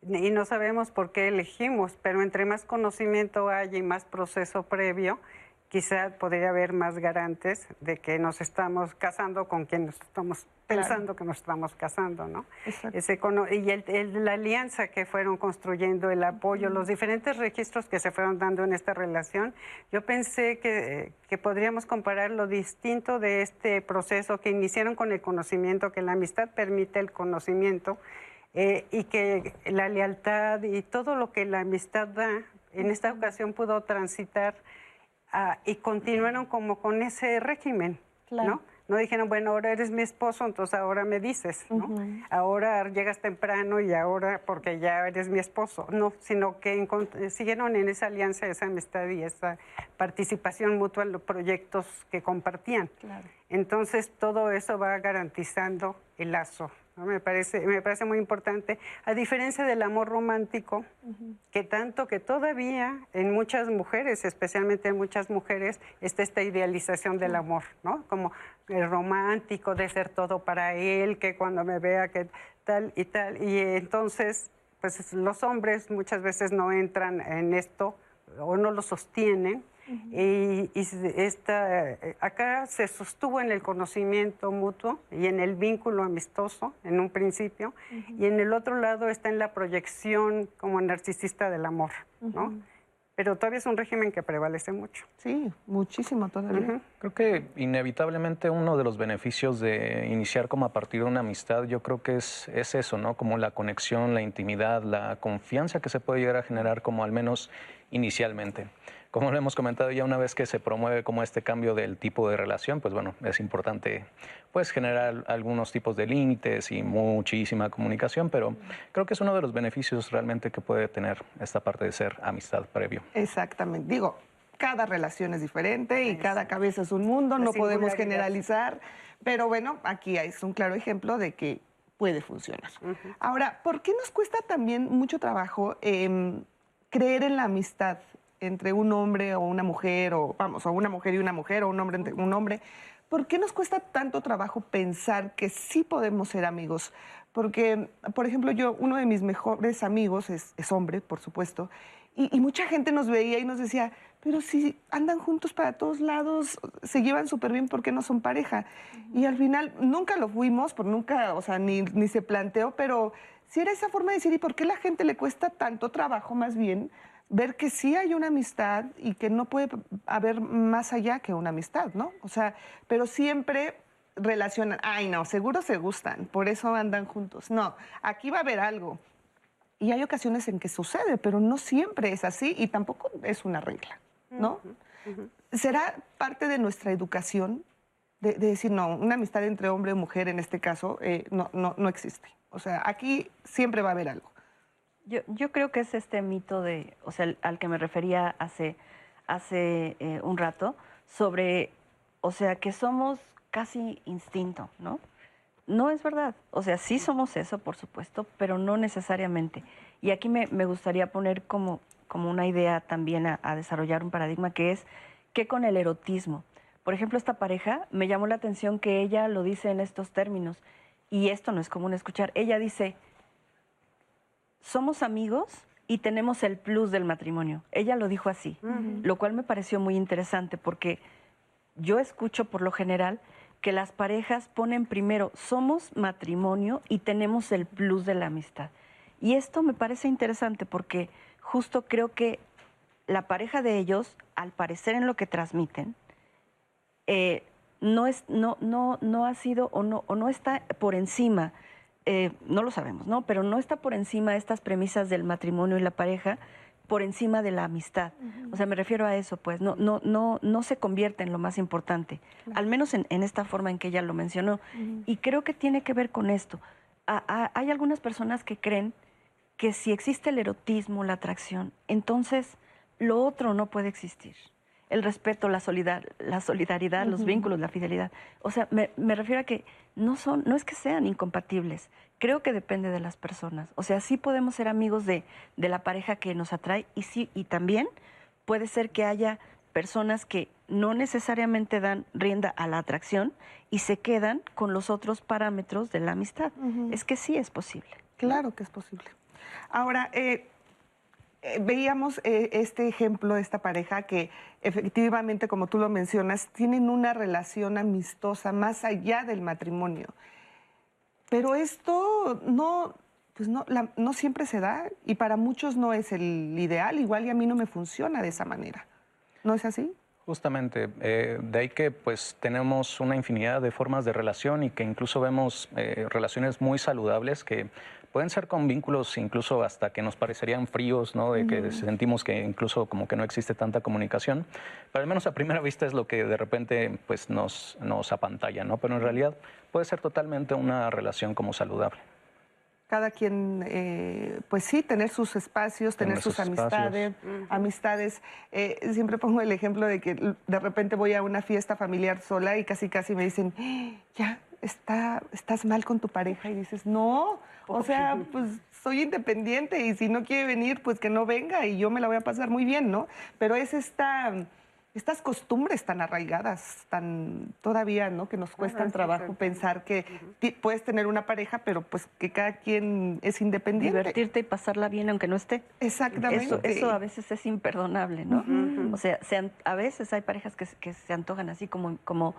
Y no sabemos por qué elegimos, pero entre más conocimiento hay y más proceso previo, quizá podría haber más garantes de que nos estamos casando con quien nos estamos pensando que nos estamos casando, ¿no? Ese, y el, la alianza que fueron construyendo, el apoyo, los diferentes registros que se fueron dando en esta relación, yo pensé que, que podríamos comparar lo distinto de este proceso que iniciaron con el conocimiento, que la amistad permite el conocimiento eh, y que la lealtad y todo lo que la amistad da, en esta ocasión pudo transitar Ah, y continuaron como con ese régimen, ¿no? No dijeron, bueno, ahora eres mi esposo, entonces ahora me dices, ¿no? Ahora llegas temprano y ahora porque ya eres mi esposo. No, sino que siguieron en esa alianza, esa amistad y esa participación mutua en los proyectos que compartían. Entonces todo eso va garantizando el lazo me, parece, me parece muy importante, a diferencia del amor romántico, que tanto que todavía en muchas mujeres, especialmente en muchas mujeres, está esta idealización del amor, ¿no? Como el romántico de ser todo para él, que cuando me vea que tal y tal. Y entonces, pues los hombres muchas veces no entran en esto o no lo sostienen y, esta, eh, acá se sostuvo en el conocimiento mutuo y en el vínculo amistoso en un principio, y en el otro lado está en la proyección como narcisista del amor, ¿no? Pero todavía es un régimen que prevalece mucho. Sí, muchísimo todavía. Creo que inevitablemente uno de los beneficios de iniciar como a partir de una amistad, yo creo que es, es eso, ¿no? Como la conexión, la intimidad, la confianza que se puede llegar a generar como al menos inicialmente. Como lo hemos comentado ya una vez que se promueve como este cambio del tipo de relación, pues bueno, es importante pues generar algunos tipos de límites y muchísima comunicación, pero creo que es uno de los beneficios realmente que puede tener esta parte de ser amistad previo. Exactamente. Digo, cada relación es diferente y cada cabeza es un mundo, no podemos generalizar, pero bueno, aquí es un claro ejemplo de que puede funcionar. Ahora, ¿por qué nos cuesta también mucho trabajo em, creer en la amistad? Entre un hombre o una mujer, o vamos, o una mujer y una mujer, o un hombre entre un hombre, ¿por qué nos cuesta tanto trabajo pensar que sí podemos ser amigos? Porque, por ejemplo, yo, uno de mis mejores amigos es, hombre, por supuesto, y, mucha gente nos veía y nos decía, pero si andan juntos para todos lados, se llevan súper bien, ¿por qué no son pareja? Y al final nunca lo fuimos, por nunca, o sea, ni, ni se planteó, pero si era esa forma de decir, ¿y por qué la gente le cuesta tanto trabajo más bien ver que sí hay una amistad y que no puede haber más allá que una amistad, ¿no? O sea, pero siempre relacionan, ay no, seguro se gustan, por eso andan juntos. No, aquí va a haber algo. Y hay ocasiones en que sucede, pero no siempre es así y tampoco es una regla, ¿no? ¿Será parte de nuestra educación de, decir, no, una amistad entre hombre y mujer en este caso eh, no, no, no existe? O sea, aquí siempre va a haber algo. Yo, creo que es este mito de, o sea, al que me refería hace hace eh, un rato sobre, o sea, que somos casi instinto, ¿no? No es verdad. O sea, sí somos eso, por supuesto, pero no necesariamente. Y aquí me, me gustaría poner como, como una idea también a, a desarrollar un paradigma que es que con el erotismo. Por ejemplo, esta pareja me llamó la atención que ella lo dice en estos términos, y esto no es común escuchar. Ella dice, somos amigos y tenemos el plus del matrimonio. Ella lo dijo así, lo cual me pareció muy interesante porque yo escucho por lo general que las parejas ponen primero, somos matrimonio y tenemos el plus de la amistad. Y esto me parece interesante porque justo creo que la pareja de ellos, al parecer en lo que transmiten, eh, no, es, no, no, no ha sido o no, o no está por encima, eh, no lo sabemos, ¿no? Pero no está por encima de estas premisas del matrimonio y la pareja, por encima de la amistad. O sea, me refiero a eso, pues, no, no, no, no se convierte en lo más importante, al menos en, en, esta forma en que ella lo mencionó. Y creo que tiene que ver con esto. A, a, hay algunas personas que creen que si existe el erotismo, la atracción, entonces lo otro no puede existir el respeto, la, solidar, la solidaridad, los vínculos, la fidelidad. O sea, me, me, refiero a que no, son, no es que sean incompatibles, creo que depende de las personas. O sea, sí podemos ser amigos de, de la pareja que nos atrae y, sí, y también puede ser que haya personas que no necesariamente dan rienda a la atracción y se quedan con los otros parámetros de la amistad. Uh -huh. Es que sí es posible. Claro que es posible. Ahora, eh, eh, veíamos eh, este ejemplo de esta pareja que efectivamente, como tú lo mencionas, tienen una relación amistosa más allá del matrimonio. Pero esto no, pues no, la, no siempre se da y para muchos no es el ideal, igual y a mí no me funciona de esa manera. ¿No es así? Justamente, eh, de ahí que pues tenemos una infinidad de formas de relación y que incluso vemos eh, relaciones muy saludables que pueden ser con vínculos incluso hasta que nos parecerían fríos, ¿no? De que uh -huh. sentimos que incluso como que no existe tanta comunicación, pero al menos a primera vista es lo que de repente pues nos, nos apantalla, ¿no? Pero en realidad puede ser totalmente una relación como saludable cada quien, eh, pues sí, tener sus espacios, tener, tener sus, sus amistades, uh -huh. amistades. Eh, siempre pongo el ejemplo de que de repente voy a una fiesta familiar sola y casi casi me dicen, ya, está, estás mal con tu pareja y dices, no, o sea, pues soy independiente y si no quiere venir, pues que no venga y yo me la voy a pasar muy bien, ¿no? Pero es esta estas costumbres tan arraigadas, tan todavía, ¿no? Que nos cuestan trabajo sí, pensar que uh -huh. puedes tener una pareja, pero pues que cada quien es independiente. Divertirte y pasarla bien aunque no esté. Exactamente. Eso, eso a veces es imperdonable, ¿no? Uh -huh. O sea, se, a veces hay parejas que, que, se antojan así como, como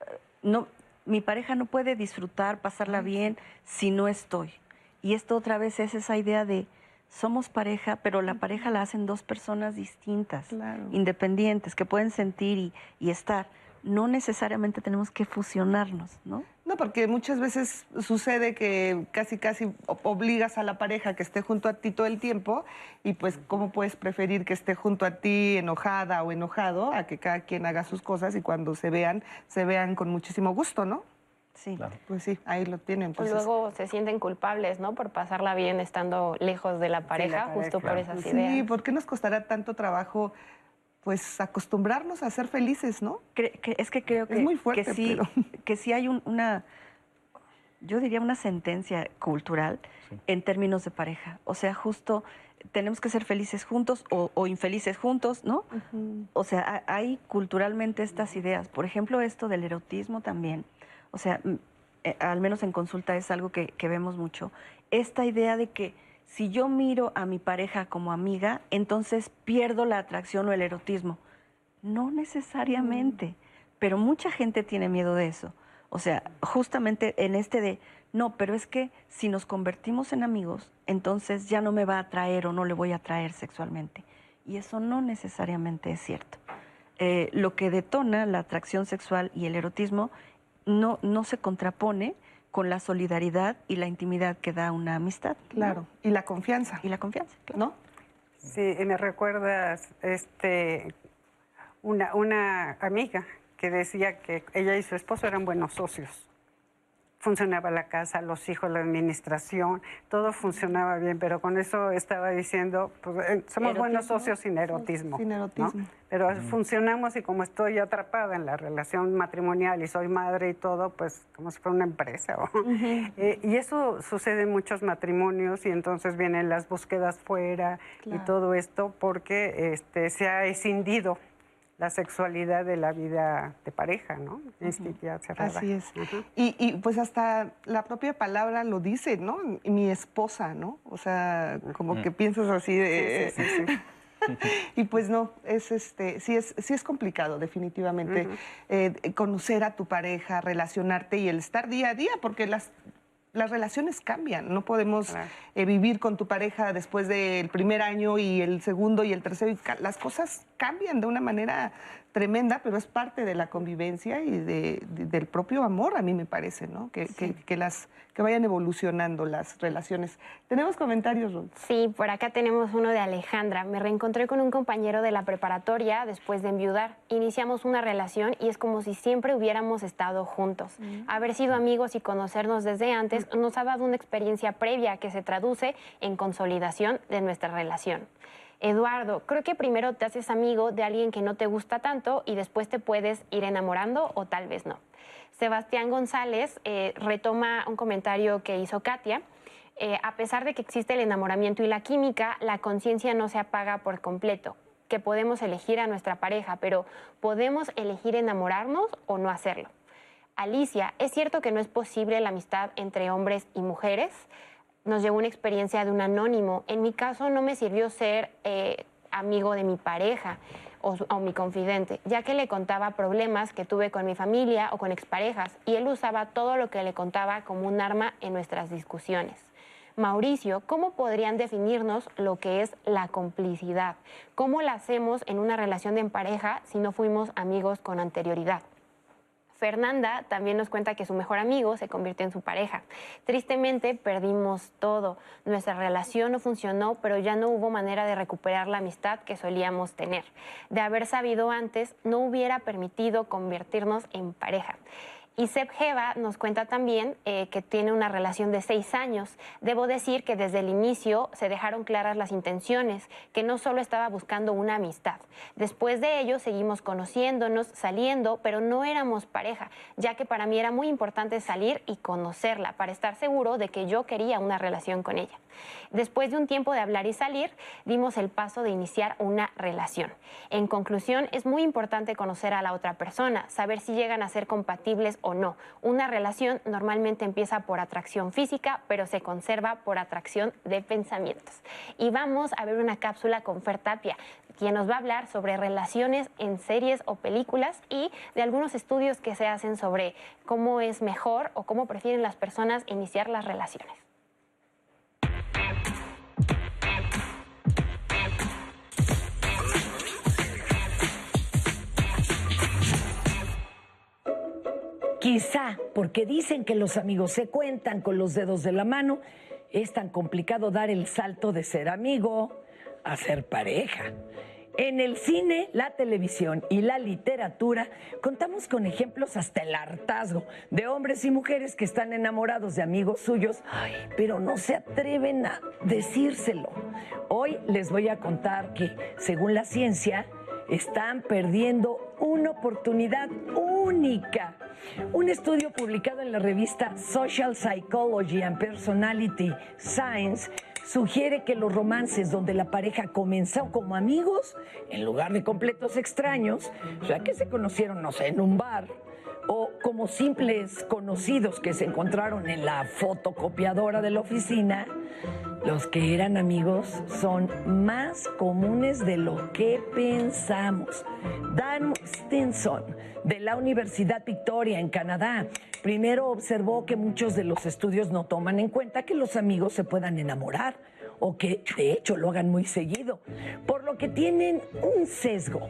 eh, no, mi pareja no puede disfrutar, pasarla bien si no estoy. Y esto otra vez es esa idea de somos pareja, pero la pareja la hacen dos personas distintas, claro. independientes, que pueden sentir y, y, estar. No necesariamente tenemos que fusionarnos, ¿no? No, porque muchas veces sucede que casi, casi obligas a la pareja que esté junto a ti todo el tiempo y pues cómo puedes preferir que esté junto a ti enojada o enojado a que cada quien haga sus cosas y cuando se vean, se vean con muchísimo gusto, ¿no? Sí. Claro. Pues sí, ahí lo tienen. Pues luego se sienten culpables, ¿no? Por pasarla bien estando lejos de la pareja, sí, la pareja justo claro. por esas sí, ideas. Sí, ¿por qué nos costará tanto trabajo? Pues acostumbrarnos a ser felices, ¿no? Cre que, es que creo que, es muy fuerte, que sí, pero... que sí hay un, una, yo diría una sentencia cultural sí. en términos de pareja. O sea, justo tenemos que ser felices juntos o, o infelices juntos, ¿no? Uh -huh. O sea, hay culturalmente estas ideas. Por ejemplo, esto del erotismo también o sea, eh, al menos en consulta es algo que, que, vemos mucho, esta idea de que si yo miro a mi pareja como amiga, entonces pierdo la atracción o el erotismo. No necesariamente, mm. pero mucha gente tiene miedo de eso. O sea, justamente en este de, no, pero es que si nos convertimos en amigos, entonces ya no me va a atraer o no le voy a atraer sexualmente. Y eso no necesariamente es cierto. Eh, lo que detona la atracción sexual y el erotismo no, no se contrapone con la solidaridad y la intimidad que da una amistad. Claro, ¿no? y la confianza. Y la confianza, claro. ¿no? Sí, me recuerdas este, una, una amiga que decía que ella y su esposo eran buenos socios. Funcionaba la casa, los hijos, la administración, todo funcionaba bien, pero con eso estaba diciendo, pues, eh, somos buenos socios sin erotismo. Sin erotismo. Pero funcionamos y como estoy atrapada en la relación matrimonial y soy madre y todo, pues como si fuera una empresa. Eh, y eso sucede en muchos matrimonios y entonces vienen las búsquedas fuera y todo esto porque este, se ha escindido la sexualidad de la vida de pareja, ¿no? Así es. y, y, pues hasta la propia palabra lo dice, ¿no? Mi esposa, ¿no? O sea, como que piensas así de... Sí, sí, y pues no, es este, sí es, sí es complicado, definitivamente, eh, conocer a tu pareja, relacionarte y el estar día a día, porque las las relaciones cambian. No podemos eh, vivir con tu pareja después del primer año y el segundo y el tercero. las cosas cambian de una manera tremenda, pero es parte de la convivencia y del propio amor, a mí me parece, ¿no? Que, que, las, que vayan evolucionando las relaciones. ¿Tenemos comentarios, Ruth? Sí, por acá tenemos uno de Alejandra. Me reencontré con un compañero de la preparatoria después de enviudar. Iniciamos una relación y es como si siempre hubiéramos estado juntos. Mm. Haber sido amigos y conocernos desde antes mm. nos ha dado una experiencia previa que se traduce en consolidación de nuestra relación. Eduardo, creo que primero te haces amigo de alguien que no te gusta tanto y después te puedes ir enamorando o tal vez no. Sebastián González eh, retoma un comentario que hizo Katia. Eh, a pesar de que existe el enamoramiento y la química, la conciencia no se apaga por completo, que podemos elegir a nuestra pareja, pero podemos elegir enamorarnos o no hacerlo. Alicia, ¿es cierto que no es posible la amistad entre hombres y mujeres? Nos llegó una experiencia de un anónimo. En mi caso no me sirvió ser eh, amigo de mi pareja o, mi confidente, ya que le contaba problemas que tuve con mi familia o con exparejas y él usaba todo lo que le contaba como un arma en nuestras discusiones. Mauricio, ¿cómo podrían definirnos lo que es la complicidad? ¿Cómo la hacemos en una relación de pareja si no fuimos amigos con anterioridad? Fernanda también nos cuenta que su mejor amigo se convirtió en su pareja. Tristemente perdimos todo. Nuestra relación no funcionó, pero ya no hubo manera de recuperar la amistad que solíamos tener. De haber sabido antes, no hubiera permitido convertirnos en pareja. Y Seb Jeva nos cuenta también eh, que tiene una relación de seis años. Debo decir que desde el inicio se dejaron claras las intenciones, que no solo estaba buscando una amistad. Después de ello seguimos conociéndonos, saliendo, pero no éramos pareja, ya que para mí era muy importante salir y conocerla para estar seguro de que yo quería una relación con ella. Después de un tiempo de hablar y salir, dimos el paso de iniciar una relación. En conclusión, es muy importante conocer a la otra persona, saber si llegan a ser compatibles o no. Una relación normalmente empieza por atracción física, pero se conserva por atracción de pensamientos. Y vamos a ver una cápsula con Fer Tapia, quien nos va a hablar sobre relaciones en series o películas y de algunos estudios que se hacen sobre cómo es mejor o cómo prefieren las personas iniciar las relaciones. Quizá porque dicen que los amigos se cuentan con los dedos de la mano, es tan complicado dar el salto de ser amigo a ser pareja. En el cine, la televisión y la literatura contamos con ejemplos hasta el hartazgo de hombres y mujeres que están enamorados de amigos suyos, pero no se atreven a decírselo. Hoy les voy a contar que, según la ciencia, están perdiendo una oportunidad única. Un estudio publicado en la revista Social Psychology and Personality Science sugiere que los romances donde la pareja comenzó como amigos, en lugar de completos extraños, sea, que se conocieron, no sé, en un bar, o como simples conocidos que se encontraron en la fotocopiadora de la oficina, los que eran amigos son más comunes de lo que pensamos. Dan Stinson, de la Universidad Victoria en Canadá, primero observó que muchos de los estudios no toman en cuenta que los amigos se puedan enamorar o que de hecho lo hagan muy seguido, por lo que tienen un sesgo,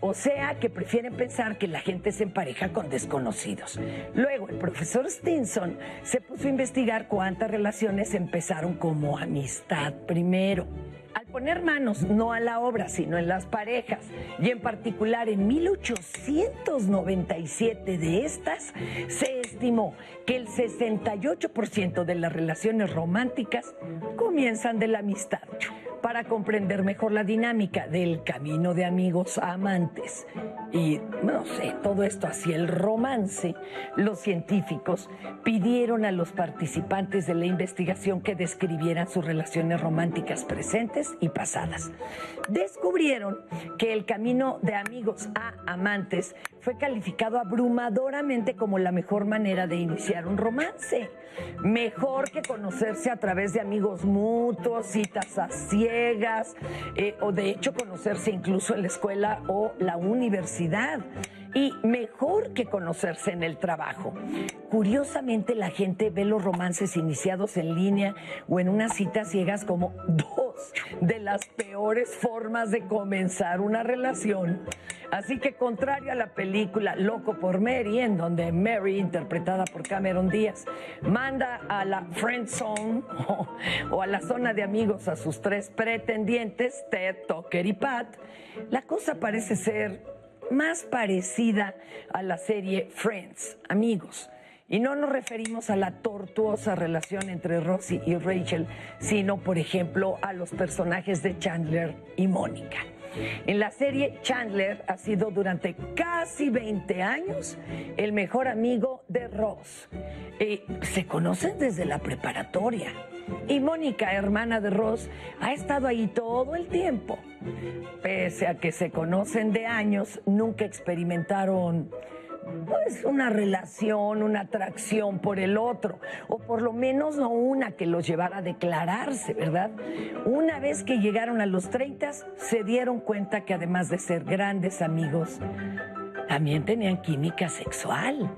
o sea que prefieren pensar que la gente se empareja con desconocidos. Luego el profesor Stinson se puso a investigar cuántas relaciones empezaron como amistad primero. Al poner manos no a la obra, sino en las parejas. Y en particular en 1897 de estas, se estimó que el 68% de las relaciones románticas comienzan de la amistad. Para comprender mejor la dinámica del camino de amigos a amantes y, no sé, todo esto hacia el romance, los científicos pidieron a los participantes de la investigación que describieran sus relaciones románticas presentes y pasadas. Descubrieron que el camino de amigos a amantes fue calificado abrumadoramente como la mejor manera de iniciar un romance. Mejor que conocerse a través de amigos mutuos, citas a ciegas, eh, o de hecho conocerse incluso en la escuela o la universidad y mejor que conocerse en el trabajo. Curiosamente, la gente ve los romances iniciados en línea o en unas citas ciegas como dos de las peores formas de comenzar una relación. Así que contrario a la película Loco por Mary, en donde Mary, interpretada por Cameron Díaz, manda a la friend zone o, o a la zona de amigos a sus tres pretendientes, Ted, Tucker y Pat, la cosa parece ser más parecida a la serie Friends, amigos. Y no nos referimos a la tortuosa relación entre Rosie y Rachel, sino, por ejemplo, a los personajes de Chandler y Mónica. En la serie, Chandler ha sido durante casi 20 años el mejor amigo de Ross. Eh, se conocen desde la preparatoria. Y Mónica, hermana de Ross, ha estado ahí todo el tiempo. Pese a que se conocen de años, nunca experimentaron pues una relación, una atracción por el otro, o por lo menos no una que los llevara a declararse, ¿verdad? Una vez que llegaron a los 30, se dieron cuenta que además de ser grandes amigos, también tenían química sexual,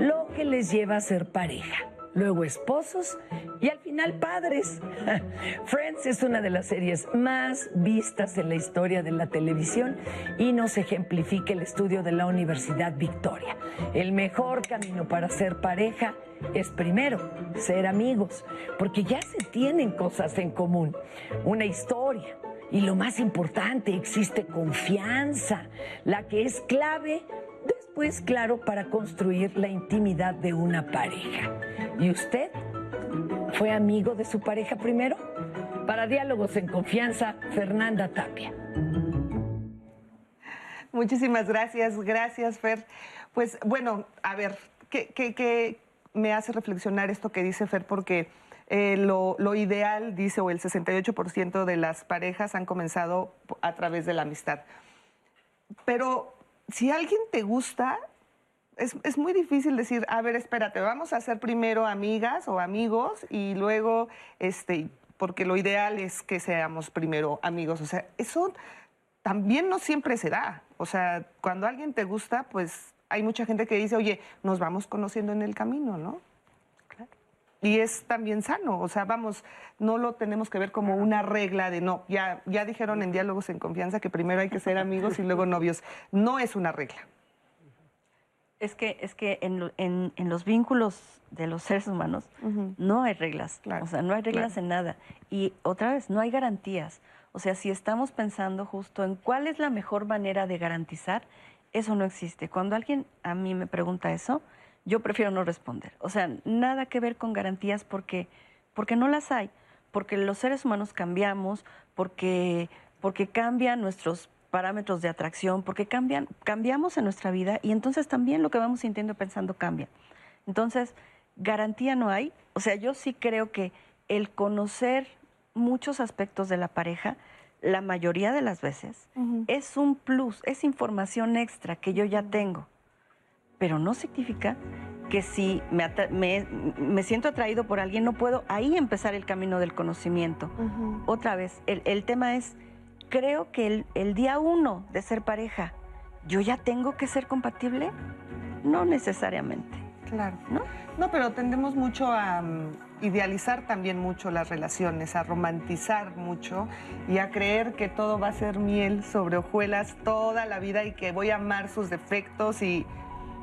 lo que les lleva a ser pareja luego esposos y al final padres. Friends es una de las series más vistas en la historia de la televisión y nos ejemplifica el estudio de la Universidad Victoria. El mejor camino para ser pareja es primero ser amigos, porque ya se tienen cosas en común, una historia. Y lo más importante, existe confianza, la que es clave después, claro, para construir la intimidad de una pareja. ¿Y usted fue amigo de su pareja primero? Para Diálogos en Confianza, Fernanda Tapia. Muchísimas gracias, gracias Fer. Pues bueno, a ver, ¿qué, me hace reflexionar esto que dice Fer? Porque eh, lo, lo, ideal, dice, o el 68% de las parejas han comenzado a través de la amistad. Pero si alguien te gusta, es, muy difícil decir, a ver, espérate, vamos a ser primero amigas o amigos y luego, este, porque lo ideal es que seamos primero amigos. O sea, eso también no siempre se da. O sea, cuando alguien te gusta, pues hay mucha gente que dice, oye, nos vamos conociendo en el camino, ¿no? Y es también sano, o sea, vamos, no lo tenemos que ver como una regla de no, ya, ya dijeron en diálogos en confianza que primero hay que ser amigos y luego novios. No es una regla. Es que, es que en, en, los vínculos de los seres humanos no hay reglas, o sea, no hay reglas en nada. Y otra vez, no hay garantías. O sea, si estamos pensando justo en cuál es la mejor manera de garantizar, eso no existe. Cuando alguien a mí me pregunta eso, yo prefiero no responder. O sea, nada que ver con garantías porque, porque no las hay, porque los seres humanos cambiamos, porque, porque cambian nuestros parámetros de atracción, porque cambian, cambiamos en nuestra vida y entonces también lo que vamos sintiendo y pensando cambia. Entonces, garantía no hay. O sea, yo sí creo que el conocer muchos aspectos de la pareja, la mayoría de las veces, es un plus, es información extra que yo ya tengo pero no significa que si me, siento atraído por alguien, no puedo ahí empezar el camino del conocimiento. Otra vez, el, tema es, creo que el, día uno de ser pareja, ¿yo ya tengo que ser compatible? No necesariamente. Claro. ¿No? No, pero tendemos mucho a mm, idealizar también mucho las relaciones, a romantizar mucho y a creer que todo va a ser miel sobre hojuelas toda la vida y que voy a amar sus defectos y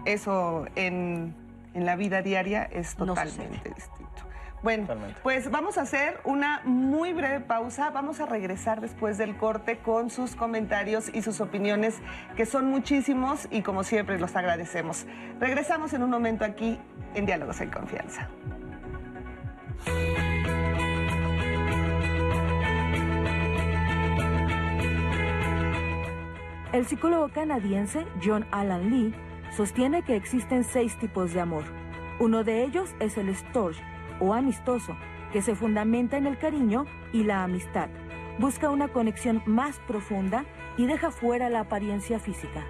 eso en, la vida diaria es totalmente distinto. Bueno, pues vamos a hacer una muy breve pausa. Vamos a regresar después del corte con sus comentarios y sus opiniones, que son muchísimos y como siempre los agradecemos. Regresamos en un momento aquí en Diálogos en Confianza. El psicólogo canadiense John Alan Lee sostiene que existen seis tipos de amor. Uno de ellos es el storge o amistoso, que se fundamenta en el cariño y la amistad. Busca una conexión más profunda y deja fuera la apariencia física.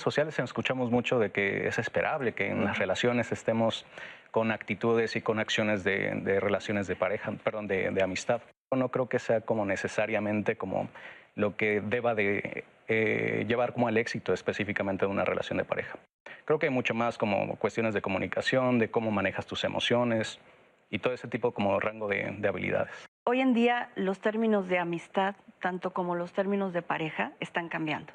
Sociales escuchamos mucho de que es esperable que en las relaciones estemos con actitudes y con acciones de, relaciones de pareja, perdón, de, amistad. No creo que sea como necesariamente como lo que deba de eh, llevar como al éxito específicamente de una relación de pareja. Creo que hay mucho más como cuestiones de comunicación, de cómo manejas tus emociones y todo ese tipo como rango de, de habilidades. Hoy en día los términos de amistad, tanto como los términos de pareja, están cambiando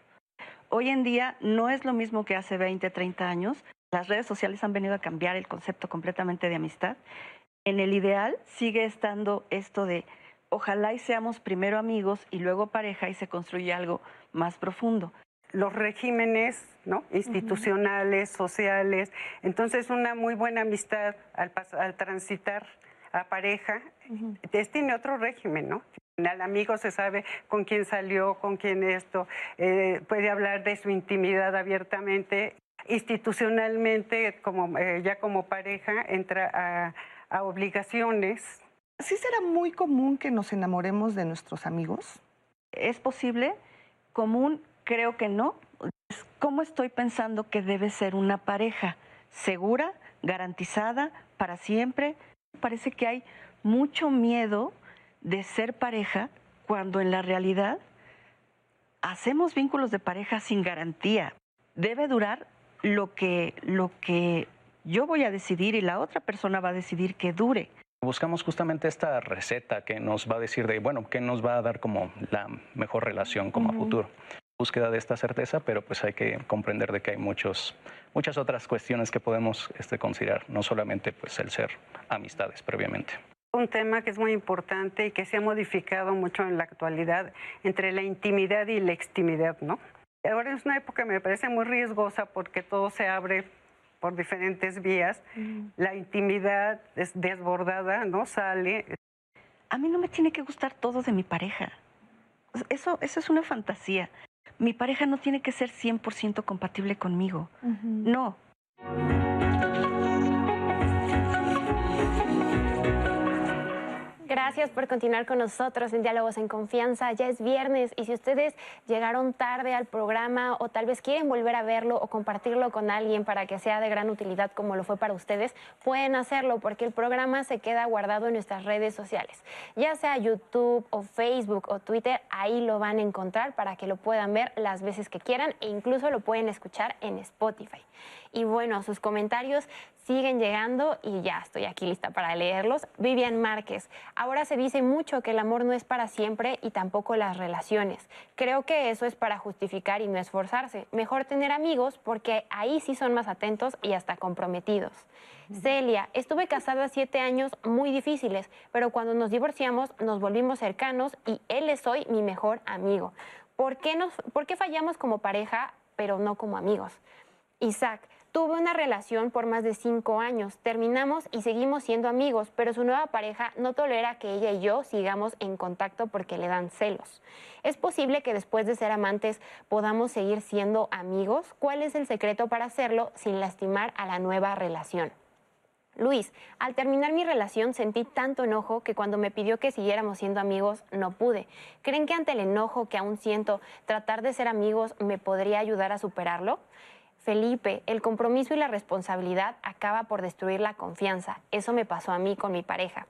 hoy en día no es lo mismo que hace 20, 30 años. Las redes sociales han venido a cambiar el concepto completamente de amistad. En el ideal sigue estando esto de ojalá y seamos primero amigos y luego pareja y se construye algo más profundo. Los regímenes ¿no? institucionales, sociales, entonces una muy buena amistad al, al transitar a pareja, tiene otro régimen, ¿no? Al amigo se sabe con quién salió, con quién esto, eh, puede hablar de su intimidad abiertamente. Institucionalmente, como, eh, ya como pareja, entra a, obligaciones. ¿Sí será muy común que nos enamoremos de nuestros amigos? ¿Es posible? Común, creo que no. ¿Cómo estoy pensando que debe ser una pareja? ¿Segura? ¿Garantizada? ¿Para siempre? Parece que hay mucho miedo de ser pareja cuando en la realidad hacemos vínculos de pareja sin garantía. Debe durar lo que, lo que yo voy a decidir y la otra persona va a decidir que dure. Buscamos justamente esta receta que nos va a decir de, bueno, que nos va a dar como la mejor relación como a futuro. Búsqueda de esta certeza, pero pues hay que comprender de que hay muchos, muchas otras cuestiones que podemos este, considerar, no solamente pues el ser amistades previamente. Un tema que es muy importante y que se ha modificado mucho en la actualidad entre la intimidad y la extimidad, ¿no? Ahora es una época que me parece muy riesgosa porque todo se abre por diferentes vías. La intimidad es desbordada, ¿no? Sale. A mí no me tiene que gustar todo de mi pareja. Eso, eso es una fantasía. Mi pareja no tiene que ser 100% compatible conmigo. No. Gracias por continuar con nosotros en Diálogos en Confianza. Ya es viernes y si ustedes llegaron tarde al programa o tal vez quieren volver a verlo o compartirlo con alguien para que sea de gran utilidad como lo fue para ustedes, pueden hacerlo porque el programa se queda guardado en nuestras redes sociales, ya sea YouTube o Facebook o Twitter, ahí lo van a encontrar para que lo puedan ver las veces que quieran e incluso lo pueden escuchar en Spotify. Y bueno, sus comentarios siguen llegando y ya estoy aquí lista para leerlos. Vivian Márquez, ahora se dice mucho que el amor no es para siempre y tampoco las relaciones. Creo que eso es para justificar y no esforzarse. Mejor tener amigos porque ahí sí son más atentos y hasta comprometidos. Celia, estuve casada siete años muy difíciles, pero cuando nos divorciamos nos volvimos cercanos y él es hoy mi mejor amigo. ¿Por qué, nos, ¿Por qué fallamos como pareja pero no como amigos? Isaac, Tuve una relación por más de cinco años, terminamos y seguimos siendo amigos, pero su nueva pareja no tolera que ella y yo sigamos en contacto porque le dan celos. ¿Es posible que después de ser amantes podamos seguir siendo amigos? ¿Cuál es el secreto para hacerlo sin lastimar a la nueva relación? Luis, al terminar mi relación sentí tanto enojo que cuando me pidió que siguiéramos siendo amigos no pude. ¿Creen que ante el enojo que aún siento, tratar de ser amigos me podría ayudar a superarlo? Felipe, el compromiso y la responsabilidad acaba por destruir la confianza. Eso me pasó a mí con mi pareja.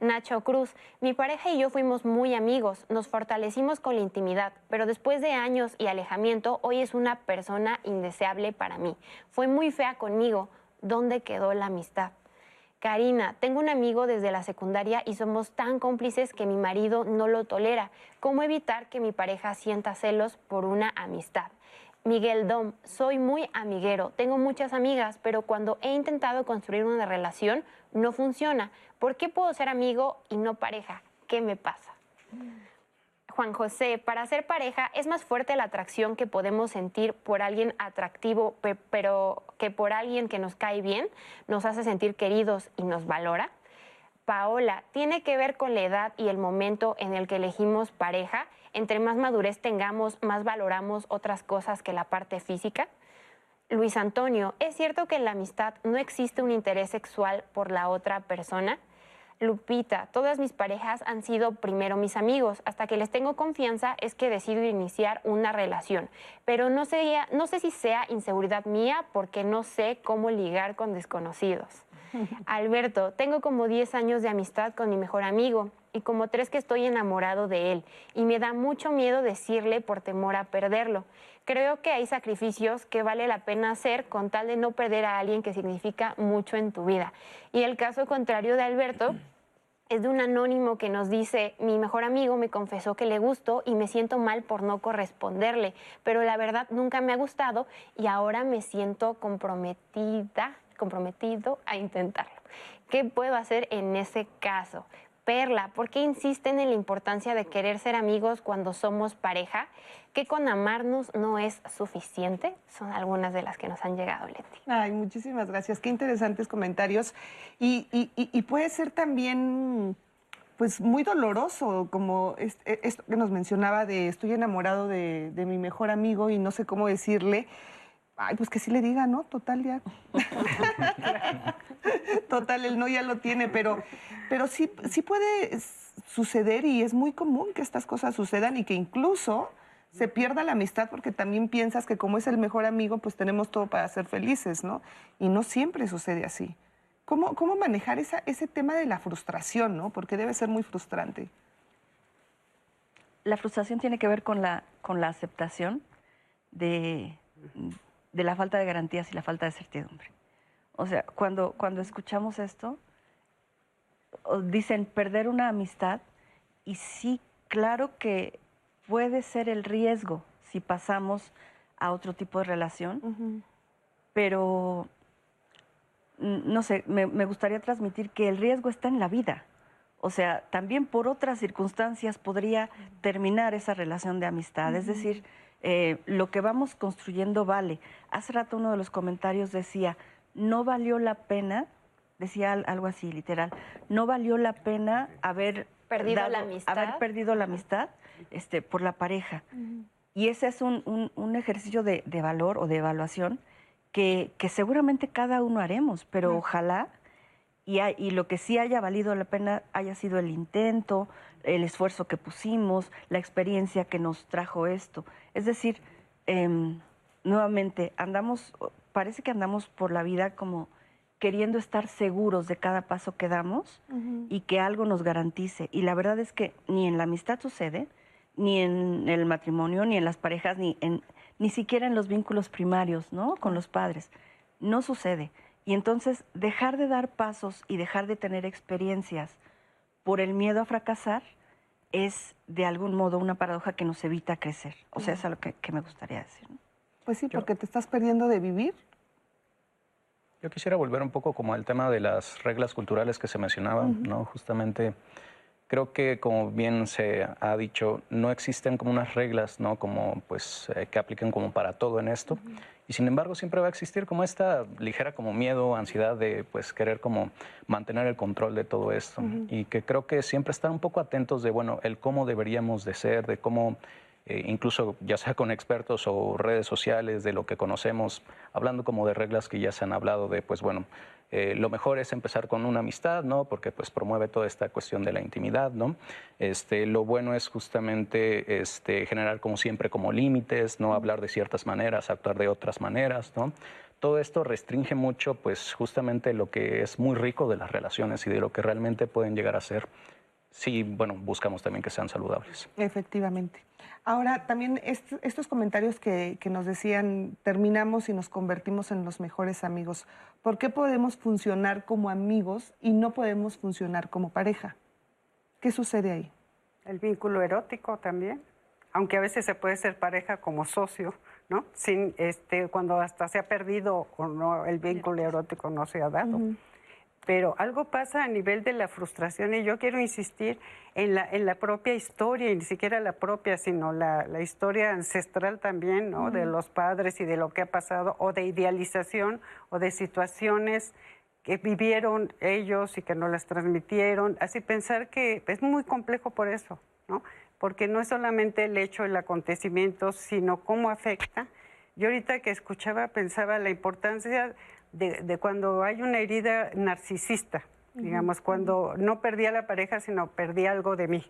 Nacho Cruz, mi pareja y yo fuimos muy amigos, nos fortalecimos con la intimidad, pero después de años y alejamiento, hoy es una persona indeseable para mí. Fue muy fea conmigo, ¿Dónde quedó la amistad? Karina, tengo un amigo desde la secundaria y somos tan cómplices que mi marido no lo tolera. ¿Cómo evitar que mi pareja sienta celos por una amistad? Miguel Dom, soy muy amiguero, tengo muchas amigas, pero cuando he intentado construir una relación no funciona. ¿Por qué puedo ser amigo y no pareja? ¿Qué me pasa? Juan José, para ser pareja es más fuerte la atracción que podemos sentir por alguien atractivo, pero que por alguien que nos cae bien, nos hace sentir queridos y nos valora. Paola, tiene que ver con la edad y el momento en el que elegimos pareja. Entre más madurez tengamos, más valoramos otras cosas que la parte física. Luis Antonio, ¿es cierto que en la amistad no existe un interés sexual por la otra persona? Lupita, todas mis parejas han sido primero mis amigos. Hasta que les tengo confianza es que decido iniciar una relación. Pero no, sería, no sé si sea inseguridad mía porque no sé cómo ligar con desconocidos. Alberto, tengo como 10 años de amistad con mi mejor amigo y como tres que estoy enamorado de él y me da mucho miedo decirle por temor a perderlo. Creo que hay sacrificios que vale la pena hacer con tal de no perder a alguien que significa mucho en tu vida. Y el caso contrario de Alberto es de un anónimo que nos dice, mi mejor amigo me confesó que le gustó y me siento mal por no corresponderle, pero la verdad nunca me ha gustado y ahora me siento comprometida, comprometido a intentarlo. ¿Qué puedo hacer en ese caso? Perla, ¿por qué insisten en la importancia de querer ser amigos cuando somos pareja? ¿Que con amarnos no es suficiente? Son algunas de las que nos han llegado, Leti. Ay, muchísimas gracias. Qué interesantes comentarios. Y, puede ser también, pues, muy doloroso, como e, esto que nos mencionaba de estoy enamorado de mi mejor amigo y no sé cómo decirle. Ay, pues que sí le diga, ¿no? Total, ya. Total, el no ya lo tiene, pero, pero sí, sí puede suceder y es muy común que estas cosas sucedan y que incluso se pierda la amistad porque también piensas que como es el mejor amigo, pues tenemos todo para ser felices, ¿no? Y no siempre sucede así. ¿Cómo, cómo manejar esa, ese tema de la frustración, ¿no? Porque debe ser muy frustrante. La frustración tiene que ver con la, con la aceptación de, de la falta de garantías y la falta de certidumbre. O sea, cuando, cuando escuchamos esto, dicen perder una amistad y sí, claro que puede ser el riesgo si pasamos a otro tipo de relación, pero no sé, me, gustaría transmitir que el riesgo está en la vida. O sea, también por otras circunstancias podría terminar esa relación de amistad. Es decir, eh, lo que vamos construyendo vale. Hace rato uno de los comentarios decía, no valió la pena, decía algo así, literal, no valió la pena haber perdido la amistad, haber perdido la amistad este, por la pareja. Y ese es un, ejercicio de, valor o de evaluación que, seguramente cada uno haremos, pero ojalá y, y, lo que sí haya valido la pena haya sido el intento, el esfuerzo que pusimos, la experiencia que nos trajo esto. Es decir, em, nuevamente, andamos, parece que andamos por la vida como queriendo estar seguros de cada paso que damos y que algo nos garantice. Y la verdad es que ni en la amistad sucede, ni en el matrimonio, ni en las parejas, ni, en, ni siquiera en los vínculos primarios, ¿no? Con los padres. No sucede. Y entonces dejar de dar pasos y dejar de tener experiencias por el miedo a fracasar es de algún modo una paradoja que nos evita crecer. O sea, es algo que, me gustaría decir. Pues sí, porque te estás perdiendo de vivir. Yo quisiera volver un poco como al tema de las reglas culturales que se mencionaban, ¿no? Justamente creo que como bien se ha dicho, no existen como unas reglas, ¿no? Como pues eh, que apliquen como para todo en esto. Y sin embargo siempre va a existir como esta ligera como miedo, ansiedad de pues querer como mantener el control de todo esto. Y que creo que siempre estar un poco atentos de, bueno, el cómo deberíamos de ser, de cómo eh, incluso ya sea con expertos o redes sociales, de lo que conocemos, hablando como de reglas que ya se han hablado de, pues bueno, eh, lo mejor es empezar con una amistad, ¿no? Porque pues promueve toda esta cuestión de la intimidad, ¿no? Este, lo bueno es justamente este, generar como siempre como límites, ¿no? Hablar de ciertas maneras, actuar de otras maneras, ¿no? Todo esto restringe mucho pues justamente lo que es muy rico de las relaciones y de lo que realmente pueden llegar a ser sí, bueno, buscamos también que sean saludables. Efectivamente. Ahora, también est- estos comentarios que, que nos decían, terminamos y nos convertimos en los mejores amigos. ¿Por qué podemos funcionar como amigos y no podemos funcionar como pareja? ¿Qué sucede ahí? El vínculo erótico también, aunque a veces se puede ser pareja como socio, ¿no? Sin, este, cuando hasta se ha perdido o no, el vínculo erótico no se ha dado. Pero algo pasa a nivel de la frustración y yo quiero insistir en la, en la propia historia, y ni siquiera la propia, sino la, la historia ancestral también, ¿no? De los padres y de lo que ha pasado, o de idealización, o de situaciones que vivieron ellos y que no las transmitieron. Así pensar que es muy complejo por eso, ¿no? Porque no es solamente el hecho, el acontecimiento, sino cómo afecta. Yo ahorita que escuchaba pensaba la importancia de, de cuando hay una herida narcisista, Ujú, digamos, cuando no perdí a la pareja, sino perdí algo de mí,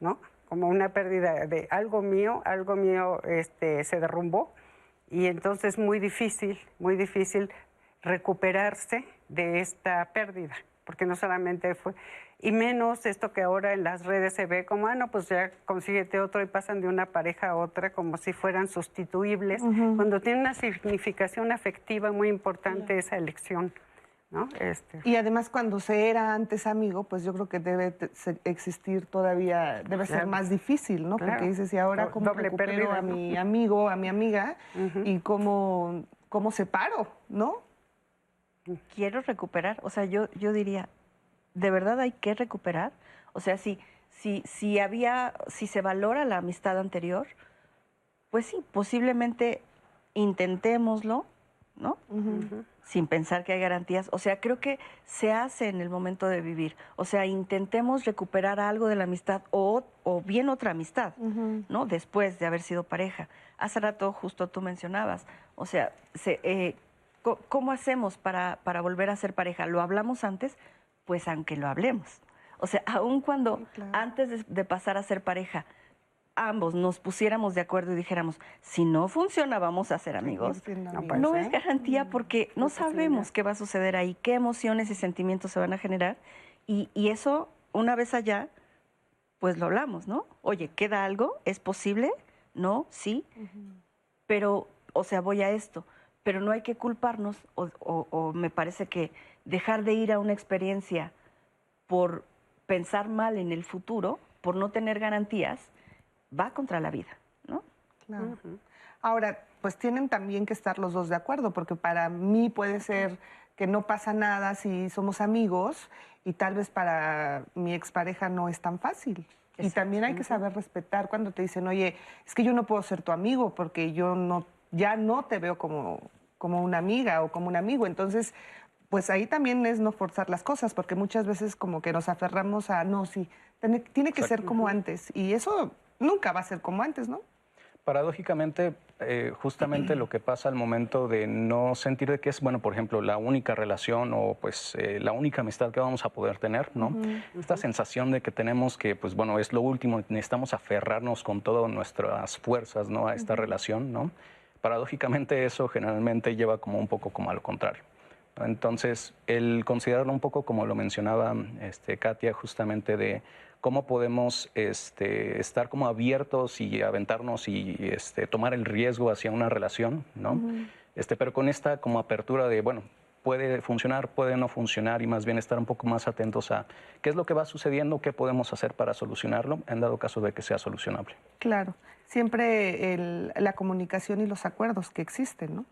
¿no? Como una pérdida de algo mío, algo mío este, se derrumbó. Y entonces muy difícil, muy difícil recuperarse de esta pérdida, porque no solamente fue, y menos esto que ahora en las redes se ve como, ah, no, pues ya consíguete otro y pasan de una pareja a otra como si fueran sustituibles, cuando tiene una significación afectiva muy importante esa elección, ¿no? Este, Y además cuando se era antes amigo, pues yo creo que debe existir todavía, debe ser más difícil, ¿no? Claro. Porque dices, ¿y ahora Do- cómo doble recupero pérdida, a ¿no? mi amigo, a mi amiga? Y cómo, cómo separo, ¿no? quiero recuperar, o sea, yo, yo diría, ¿de verdad hay que recuperar? O sea, si, si, si había, si se valora la amistad anterior, pues sí, posiblemente intentémoslo, ¿no? Sin pensar que hay garantías. O sea, creo que se hace en el momento de vivir. O sea, intentemos recuperar algo de la amistad o, o bien otra amistad, ¿no? Después de haber sido pareja. Hace rato justo tú mencionabas, o sea, se, eh, ¿cómo hacemos para, para volver a ser pareja? ¿Lo hablamos antes? Pues aunque lo hablemos. O sea, aun cuando antes de, de pasar a ser pareja, ambos nos pusiéramos de acuerdo y dijéramos, si no funciona, vamos a ser amigos. No, es garantía porque no sabemos qué va a suceder ahí, qué emociones y sentimientos se van a generar. Y, y eso, una vez allá, pues lo hablamos, ¿no? Oye, ¿queda algo? ¿Es posible? No, sí. Pero, o sea, voy a esto. Pero no hay que culparnos, o, o- o me parece que dejar de ir a una experiencia por pensar mal en el futuro, por no tener garantías, va contra la vida, ¿no? Claro. Ahora, pues tienen también que estar los dos de acuerdo, porque para mí puede ser que no pasa nada si somos amigos y tal vez para mi expareja no es tan fácil. Y también hay que saber respetar cuando te dicen, oye, es que yo no puedo ser tu amigo porque yo no, ya no te veo como, como una amiga o como un amigo. Entonces, pues ahí también es no forzar las cosas, porque muchas veces como que nos aferramos a, no, sí, tiene, tiene que ser como antes. Y eso nunca va a ser como antes, ¿no? Paradójicamente, eh, justamente lo que pasa al momento de no sentir de que es, bueno, por ejemplo, la única relación o pues eh, la única amistad que vamos a poder tener, ¿no? Ujú. Esta sensación de que tenemos que, pues bueno, es lo último, necesitamos aferrarnos con todas nuestras fuerzas, ¿no? A esta relación, ¿no? Paradójicamente eso generalmente lleva como un poco como a lo contrario. Entonces, el considerarlo un poco como lo mencionaba este, Katia, justamente de cómo podemos este, estar como abiertos y aventarnos y este, tomar el riesgo hacia una relación, ¿no? este, pero con esta como apertura de, bueno, puede funcionar, puede no funcionar y más bien estar un poco más atentos a qué es lo que va sucediendo, qué podemos hacer para solucionarlo, en dado caso de que sea solucionable. Claro, siempre el- la comunicación y los acuerdos que existen, ¿no?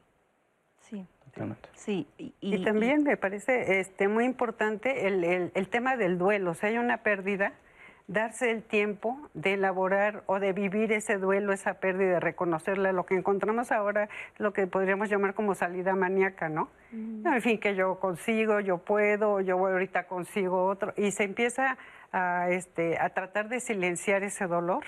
Sí. Totalmente. Sí, y, Y, también me parece este, muy importante el, el- el tema del duelo. Si hay una pérdida, darse el tiempo de elaborar o de vivir ese duelo, esa pérdida, de reconocerla. Lo que encontramos ahora es lo que podríamos llamar como salida maníaca, ¿no? No, en fin, que yo consigo, yo puedo, yo ahorita consigo otro. Y se empieza a, este, a tratar de silenciar ese dolor,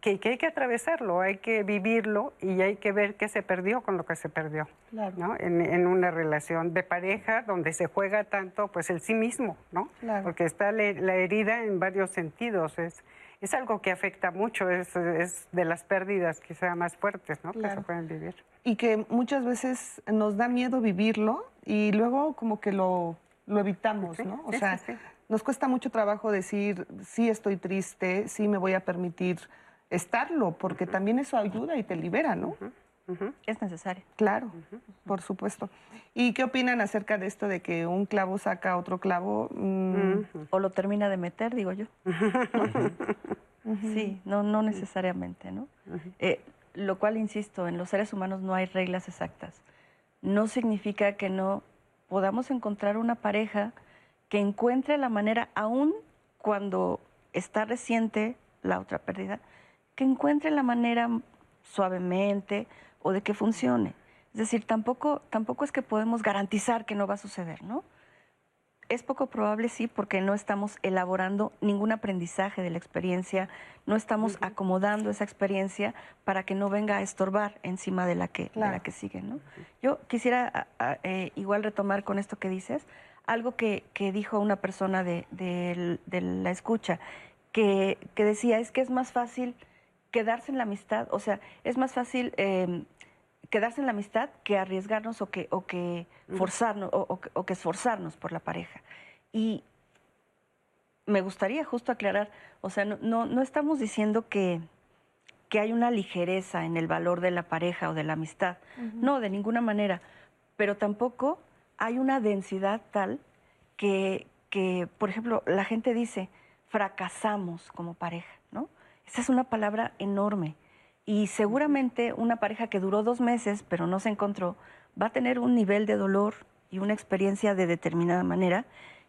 que, que hay que atravesarlo, hay que vivirlo y hay que ver qué se perdió con lo que se perdió. ¿no? En, en una relación de pareja donde se juega tanto pues el sí mismo, ¿no? Porque está la, la herida en varios sentidos, es, es algo que afecta mucho, es, es de las pérdidas quizá más fuertes, ¿no? Que se Claro. pueden vivir. Y que muchas veces nos da miedo vivirlo y luego como que lo, lo evitamos, ¿no? O sí, sea, sí, sí. Nos cuesta mucho trabajo decir, sí estoy triste, sí me voy a permitir estarlo, porque también eso ayuda y te libera, ¿no? Es necesario. Claro, por supuesto. ¿Y qué opinan acerca de esto de que un clavo saca otro clavo? Mm, O lo termina de meter, digo yo. Sí, no, no necesariamente, ¿no? Eh, lo cual, insisto, en los seres humanos no hay reglas exactas. No significa que no podamos encontrar una pareja que encuentre la manera, aún cuando está reciente la otra pérdida, que encuentre la manera suavemente o de que funcione. Es decir, tampoco, tampoco es que podemos garantizar que no va a suceder, ¿no? Es poco probable, sí, porque no estamos elaborando ningún aprendizaje de la experiencia, no estamos acomodando esa experiencia para que no venga a estorbar encima de la que, de la que sigue. ¿no? Yo quisiera a- a- eh, igual retomar con esto que dices, algo que, que dijo una persona de, de- de la escucha, que, que decía, es que es más fácil quedarse en la amistad, o sea, es más fácil eh, quedarse en la amistad que arriesgarnos o que, o que forzarnos o, o que- o que esforzarnos por la pareja. Y me gustaría justo aclarar, o sea, no, no, no estamos diciendo que, que hay una ligereza en el valor de la pareja o de la amistad. No, de ninguna manera. Pero tampoco hay una densidad tal que, que, por ejemplo, la gente dice, fracasamos como pareja, ¿no? Esa es una palabra enorme. Y seguramente una pareja que duró dos meses pero no se encontró va a tener un nivel de dolor y una experiencia de determinada manera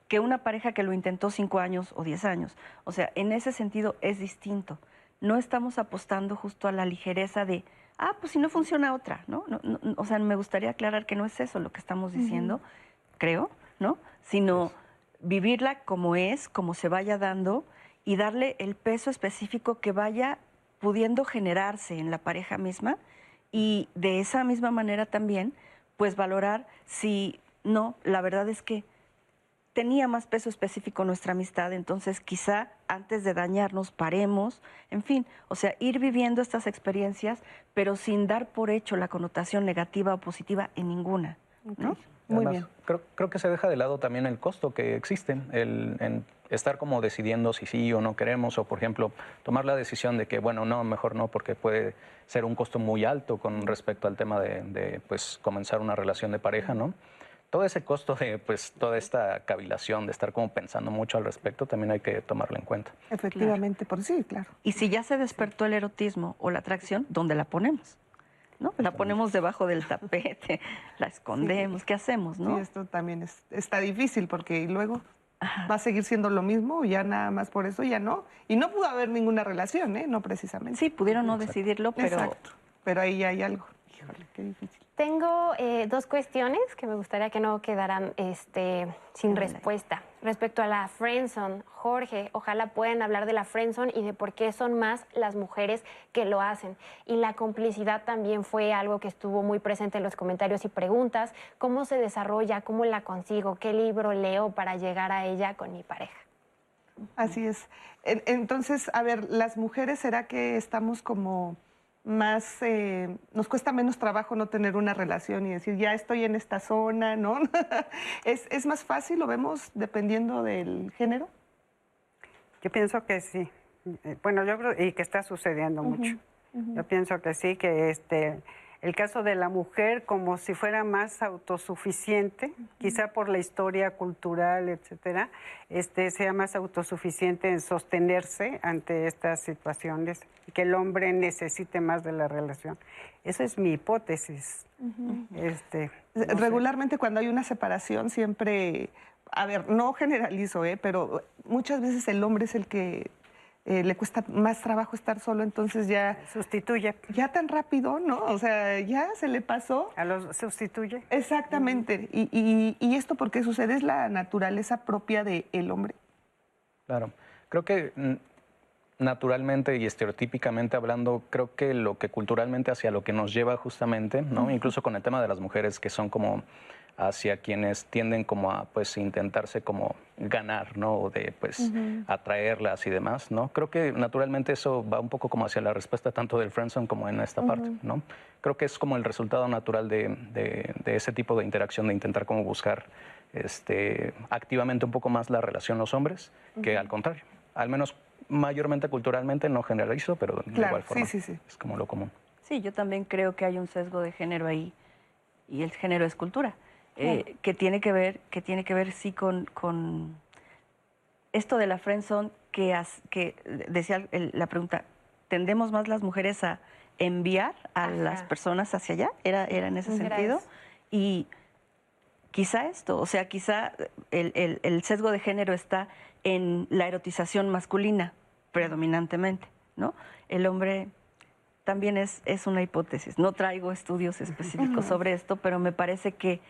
que una pareja que lo intentó cinco años o diez años. O sea, en ese sentido es distinto. No estamos apostando justo a la ligereza de, ah, pues si no funciona otra, ¿no? No, no, o sea, me gustaría aclarar que no es eso lo que estamos diciendo, creo, ¿no? Sino vivirla como es, como se vaya dando y darle el peso específico que vaya pudiendo generarse en la pareja misma y de esa misma manera también, pues valorar si no, la verdad es que tenía más peso específico nuestra amistad, entonces quizá antes de dañarnos paremos, en fin, o sea, ir viviendo estas experiencias, pero sin dar por hecho la connotación negativa o positiva en ninguna, ¿no? Muy Además, bien. Creo, creo que se deja de lado también el costo que existe, el en estar como decidiendo si sí o no queremos, o por ejemplo, tomar la decisión de que, bueno, no, mejor no, porque puede ser un costo muy alto con respecto al tema de, de, pues, comenzar una relación de pareja, ¿no? Todo ese costo de, pues, toda esta cavilación, de estar como pensando mucho al respecto, también hay que tomarlo en cuenta. Efectivamente, por sí, claro. Y si ya se despertó el erotismo o la atracción, ¿dónde la ponemos? ¿No? La ponemos debajo del tapete, la escondemos, ¿qué hacemos, no? Sí, esto también es, está difícil porque luego va a seguir siendo lo mismo, ya nada más por eso ya no. Y no pudo haber ninguna relación, ¿eh? No precisamente. Sí, pudieron no decidirlo, pero Exacto. Pero ahí hay algo. Híjole, qué difícil. Tengo eh, dos cuestiones que me gustaría que no quedaran este, sin respuesta. Respecto a la friendzone, Jorge, ojalá puedan hablar de la friendzone y de por qué son más las mujeres que lo hacen. Y la complicidad también fue algo que estuvo muy presente en los comentarios y preguntas. ¿Cómo se desarrolla? ¿Cómo la consigo? ¿Qué libro leo para llegar a ella con mi pareja? Así es. En- Entonces, a ver, las mujeres, ¿será que estamos como más, eh, nos cuesta menos trabajo no tener una relación y decir, ya estoy en esta zona, ¿no? ¿Es, es más fácil, lo vemos dependiendo del género? Yo pienso que sí. Eh, Bueno, yo creo y que está sucediendo mucho. Yo pienso que sí, que este el caso de la mujer como si fuera más autosuficiente, quizá por la historia cultural, etcétera, este sea más autosuficiente en sostenerse ante estas situaciones y que el hombre necesite más de la relación. Esa es mi hipótesis. Este, no sé. Regularmente cuando hay una separación siempre, a ver, no generalizo, ¿eh? pero muchas veces el hombre es el que eh, le cuesta más trabajo estar solo, entonces ya... Sustituye. Ya tan rápido, ¿no? O sea, ya se le pasó. A los sustituye. Exactamente. y, y, y esto porque sucede es la naturaleza propia del hombre. Claro. Creo que mm, naturalmente y estereotípicamente hablando, creo que lo que culturalmente hacia lo que nos lleva justamente, ¿no? Incluso con el tema de las mujeres que son como hacia quienes tienden como a pues intentarse como ganar, ¿no? O de pues Ujú. atraerlas y demás, ¿no? Creo que naturalmente eso va un poco como hacia la respuesta tanto del friendzone como en esta parte, Ujú. ¿no? Creo que es como el resultado natural de, de- de ese tipo de interacción, de intentar como buscar este, activamente un poco más la relación los hombres que al contrario. Al menos mayormente culturalmente, no generalizo, pero de igual forma. Sí, sí, sí. Es como lo común. Sí, yo también creo que hay un sesgo de género ahí y el género es cultura, eh, que tiene que ver, que tiene que ver sí con, con esto de la friendzone que, que decía la pregunta, ¿tendemos más las mujeres a enviar a las personas hacia allá? Era, era en ese sentido. Y quizá esto, o sea, quizá el, el, sesgo de género está en la erotización masculina predominantemente, ¿no? El hombre también es, es una hipótesis. No traigo estudios específicos sobre esto, pero me parece que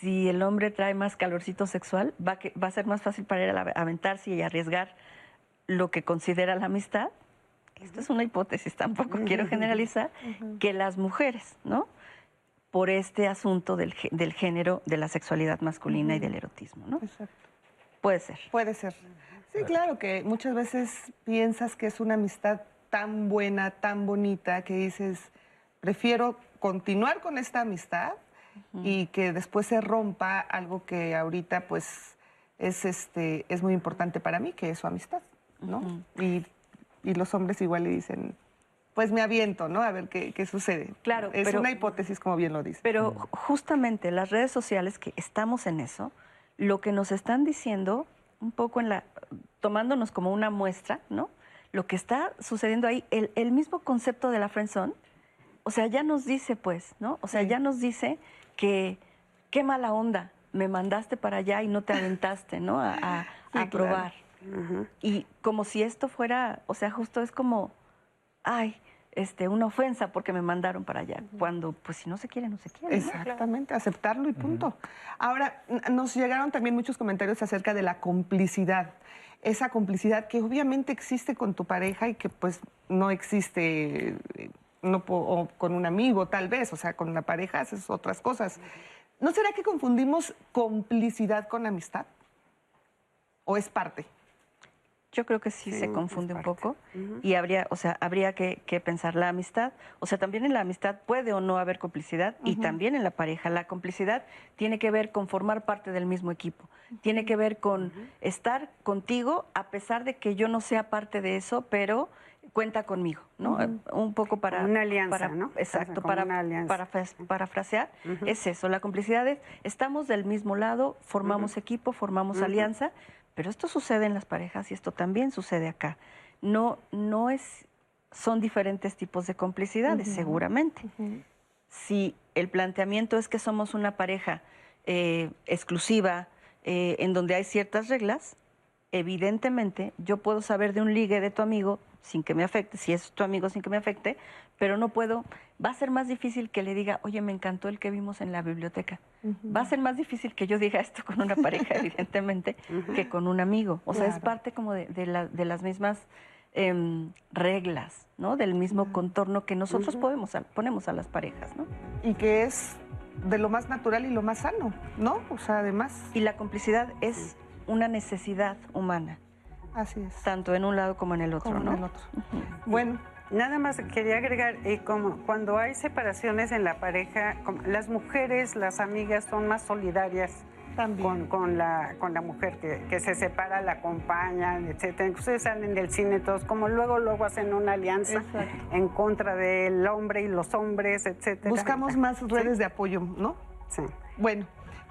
si el hombre trae más calorcito sexual, va, que, va a ser más fácil para él aventarse y arriesgar lo que considera la amistad. Esto es una hipótesis, tampoco quiero generalizar, que las mujeres, ¿no? Por este asunto del, del género, de la sexualidad masculina y del erotismo, ¿no? Exacto. Puede ser. Puede ser. Sí, claro que muchas veces piensas que es una amistad tan buena, tan bonita, que dices, prefiero continuar con esta amistad y que después se rompa algo que ahorita pues es, este, es muy importante para mí, que es su amistad, ¿no? y, y, los hombres igual le dicen, pues me aviento, ¿no? A ver qué, qué sucede. Claro. Es una hipótesis, como bien lo dice. Pero justamente las redes sociales, que estamos en eso, lo que nos están diciendo, un poco en la, tomándonos como una muestra, ¿no? Lo que está sucediendo ahí, el, el mismo concepto de la friendzone, o sea, ya nos dice, pues, ¿no? O sea, ya nos dice que qué mala onda, me mandaste para allá y no te aventaste, ¿no? A, probar. Y como si esto fuera, o sea, justo es como, ay, este, una ofensa porque me mandaron para allá, cuando pues si no se quiere, no se quiere. Exactamente, aceptarlo y punto. Ahora, nos llegaron también muchos comentarios acerca de la complicidad, esa complicidad que obviamente existe con tu pareja y que pues no existe no o con un amigo tal vez, o sea, con una pareja haces otras cosas. ¿No será que confundimos complicidad con amistad? ¿O es parte? Yo creo que sí, se confunde un poco y habría, o sea, habría que, pensar la amistad. O sea, también en la amistad puede o no haber complicidad y también en la pareja. La complicidad tiene que ver con formar parte del mismo equipo. Tiene que ver con estar contigo a pesar de que yo no sea parte de eso, pero cuenta conmigo, ¿no? Un poco para... Una alianza, ¿no? Exacto, para, para, frasear, es eso, la complicidad es, estamos del mismo lado, formamos equipo, formamos alianza, pero esto sucede en las parejas y esto también sucede acá. No, no es, son diferentes tipos de complicidades, seguramente. Si el planteamiento es que somos una pareja eh, exclusiva, eh, en donde hay ciertas reglas, evidentemente yo puedo saber de un ligue de tu amigo sin que me afecte, si es tu amigo sin que me afecte, pero no puedo, va a ser más difícil que le diga, oye, me encantó el que vimos en la biblioteca. Va a ser más difícil que yo diga esto con una pareja, evidentemente, que con un amigo. O sea, es parte como de, de, las mismas em, reglas, ¿no? Del mismo contorno que nosotros podemos, ponemos a las parejas, ¿no? Y que es de lo más natural y lo más sano, ¿no? O sea, además... Y la complicidad es una necesidad humana. Así es. Tanto en un lado como en el otro, como ¿no? En el otro. Bueno. Nada más quería agregar, eh, como cuando hay separaciones en la pareja, las mujeres, las amigas son más solidarias con, con, la, con la mujer que, se separa, la acompañan, etcétera. Ustedes salen del cine todos, como luego luego hacen una alianza en contra del hombre y los hombres, etcétera. Buscamos más redes de apoyo, ¿no? Sí. Bueno,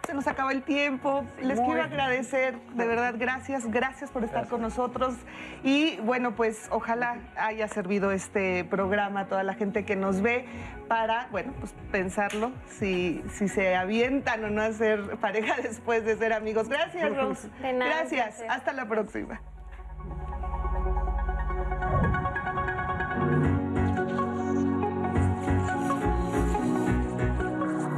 se nos acaba el tiempo. Les quiero agradecer, de verdad, gracias, gracias por estar con nosotros. Y bueno, pues ojalá haya servido este programa a toda la gente que nos ve para, bueno, pues pensarlo, si, si se avientan o no a ser pareja después de ser amigos. Gracias, Rose. Gracias. Hasta la próxima.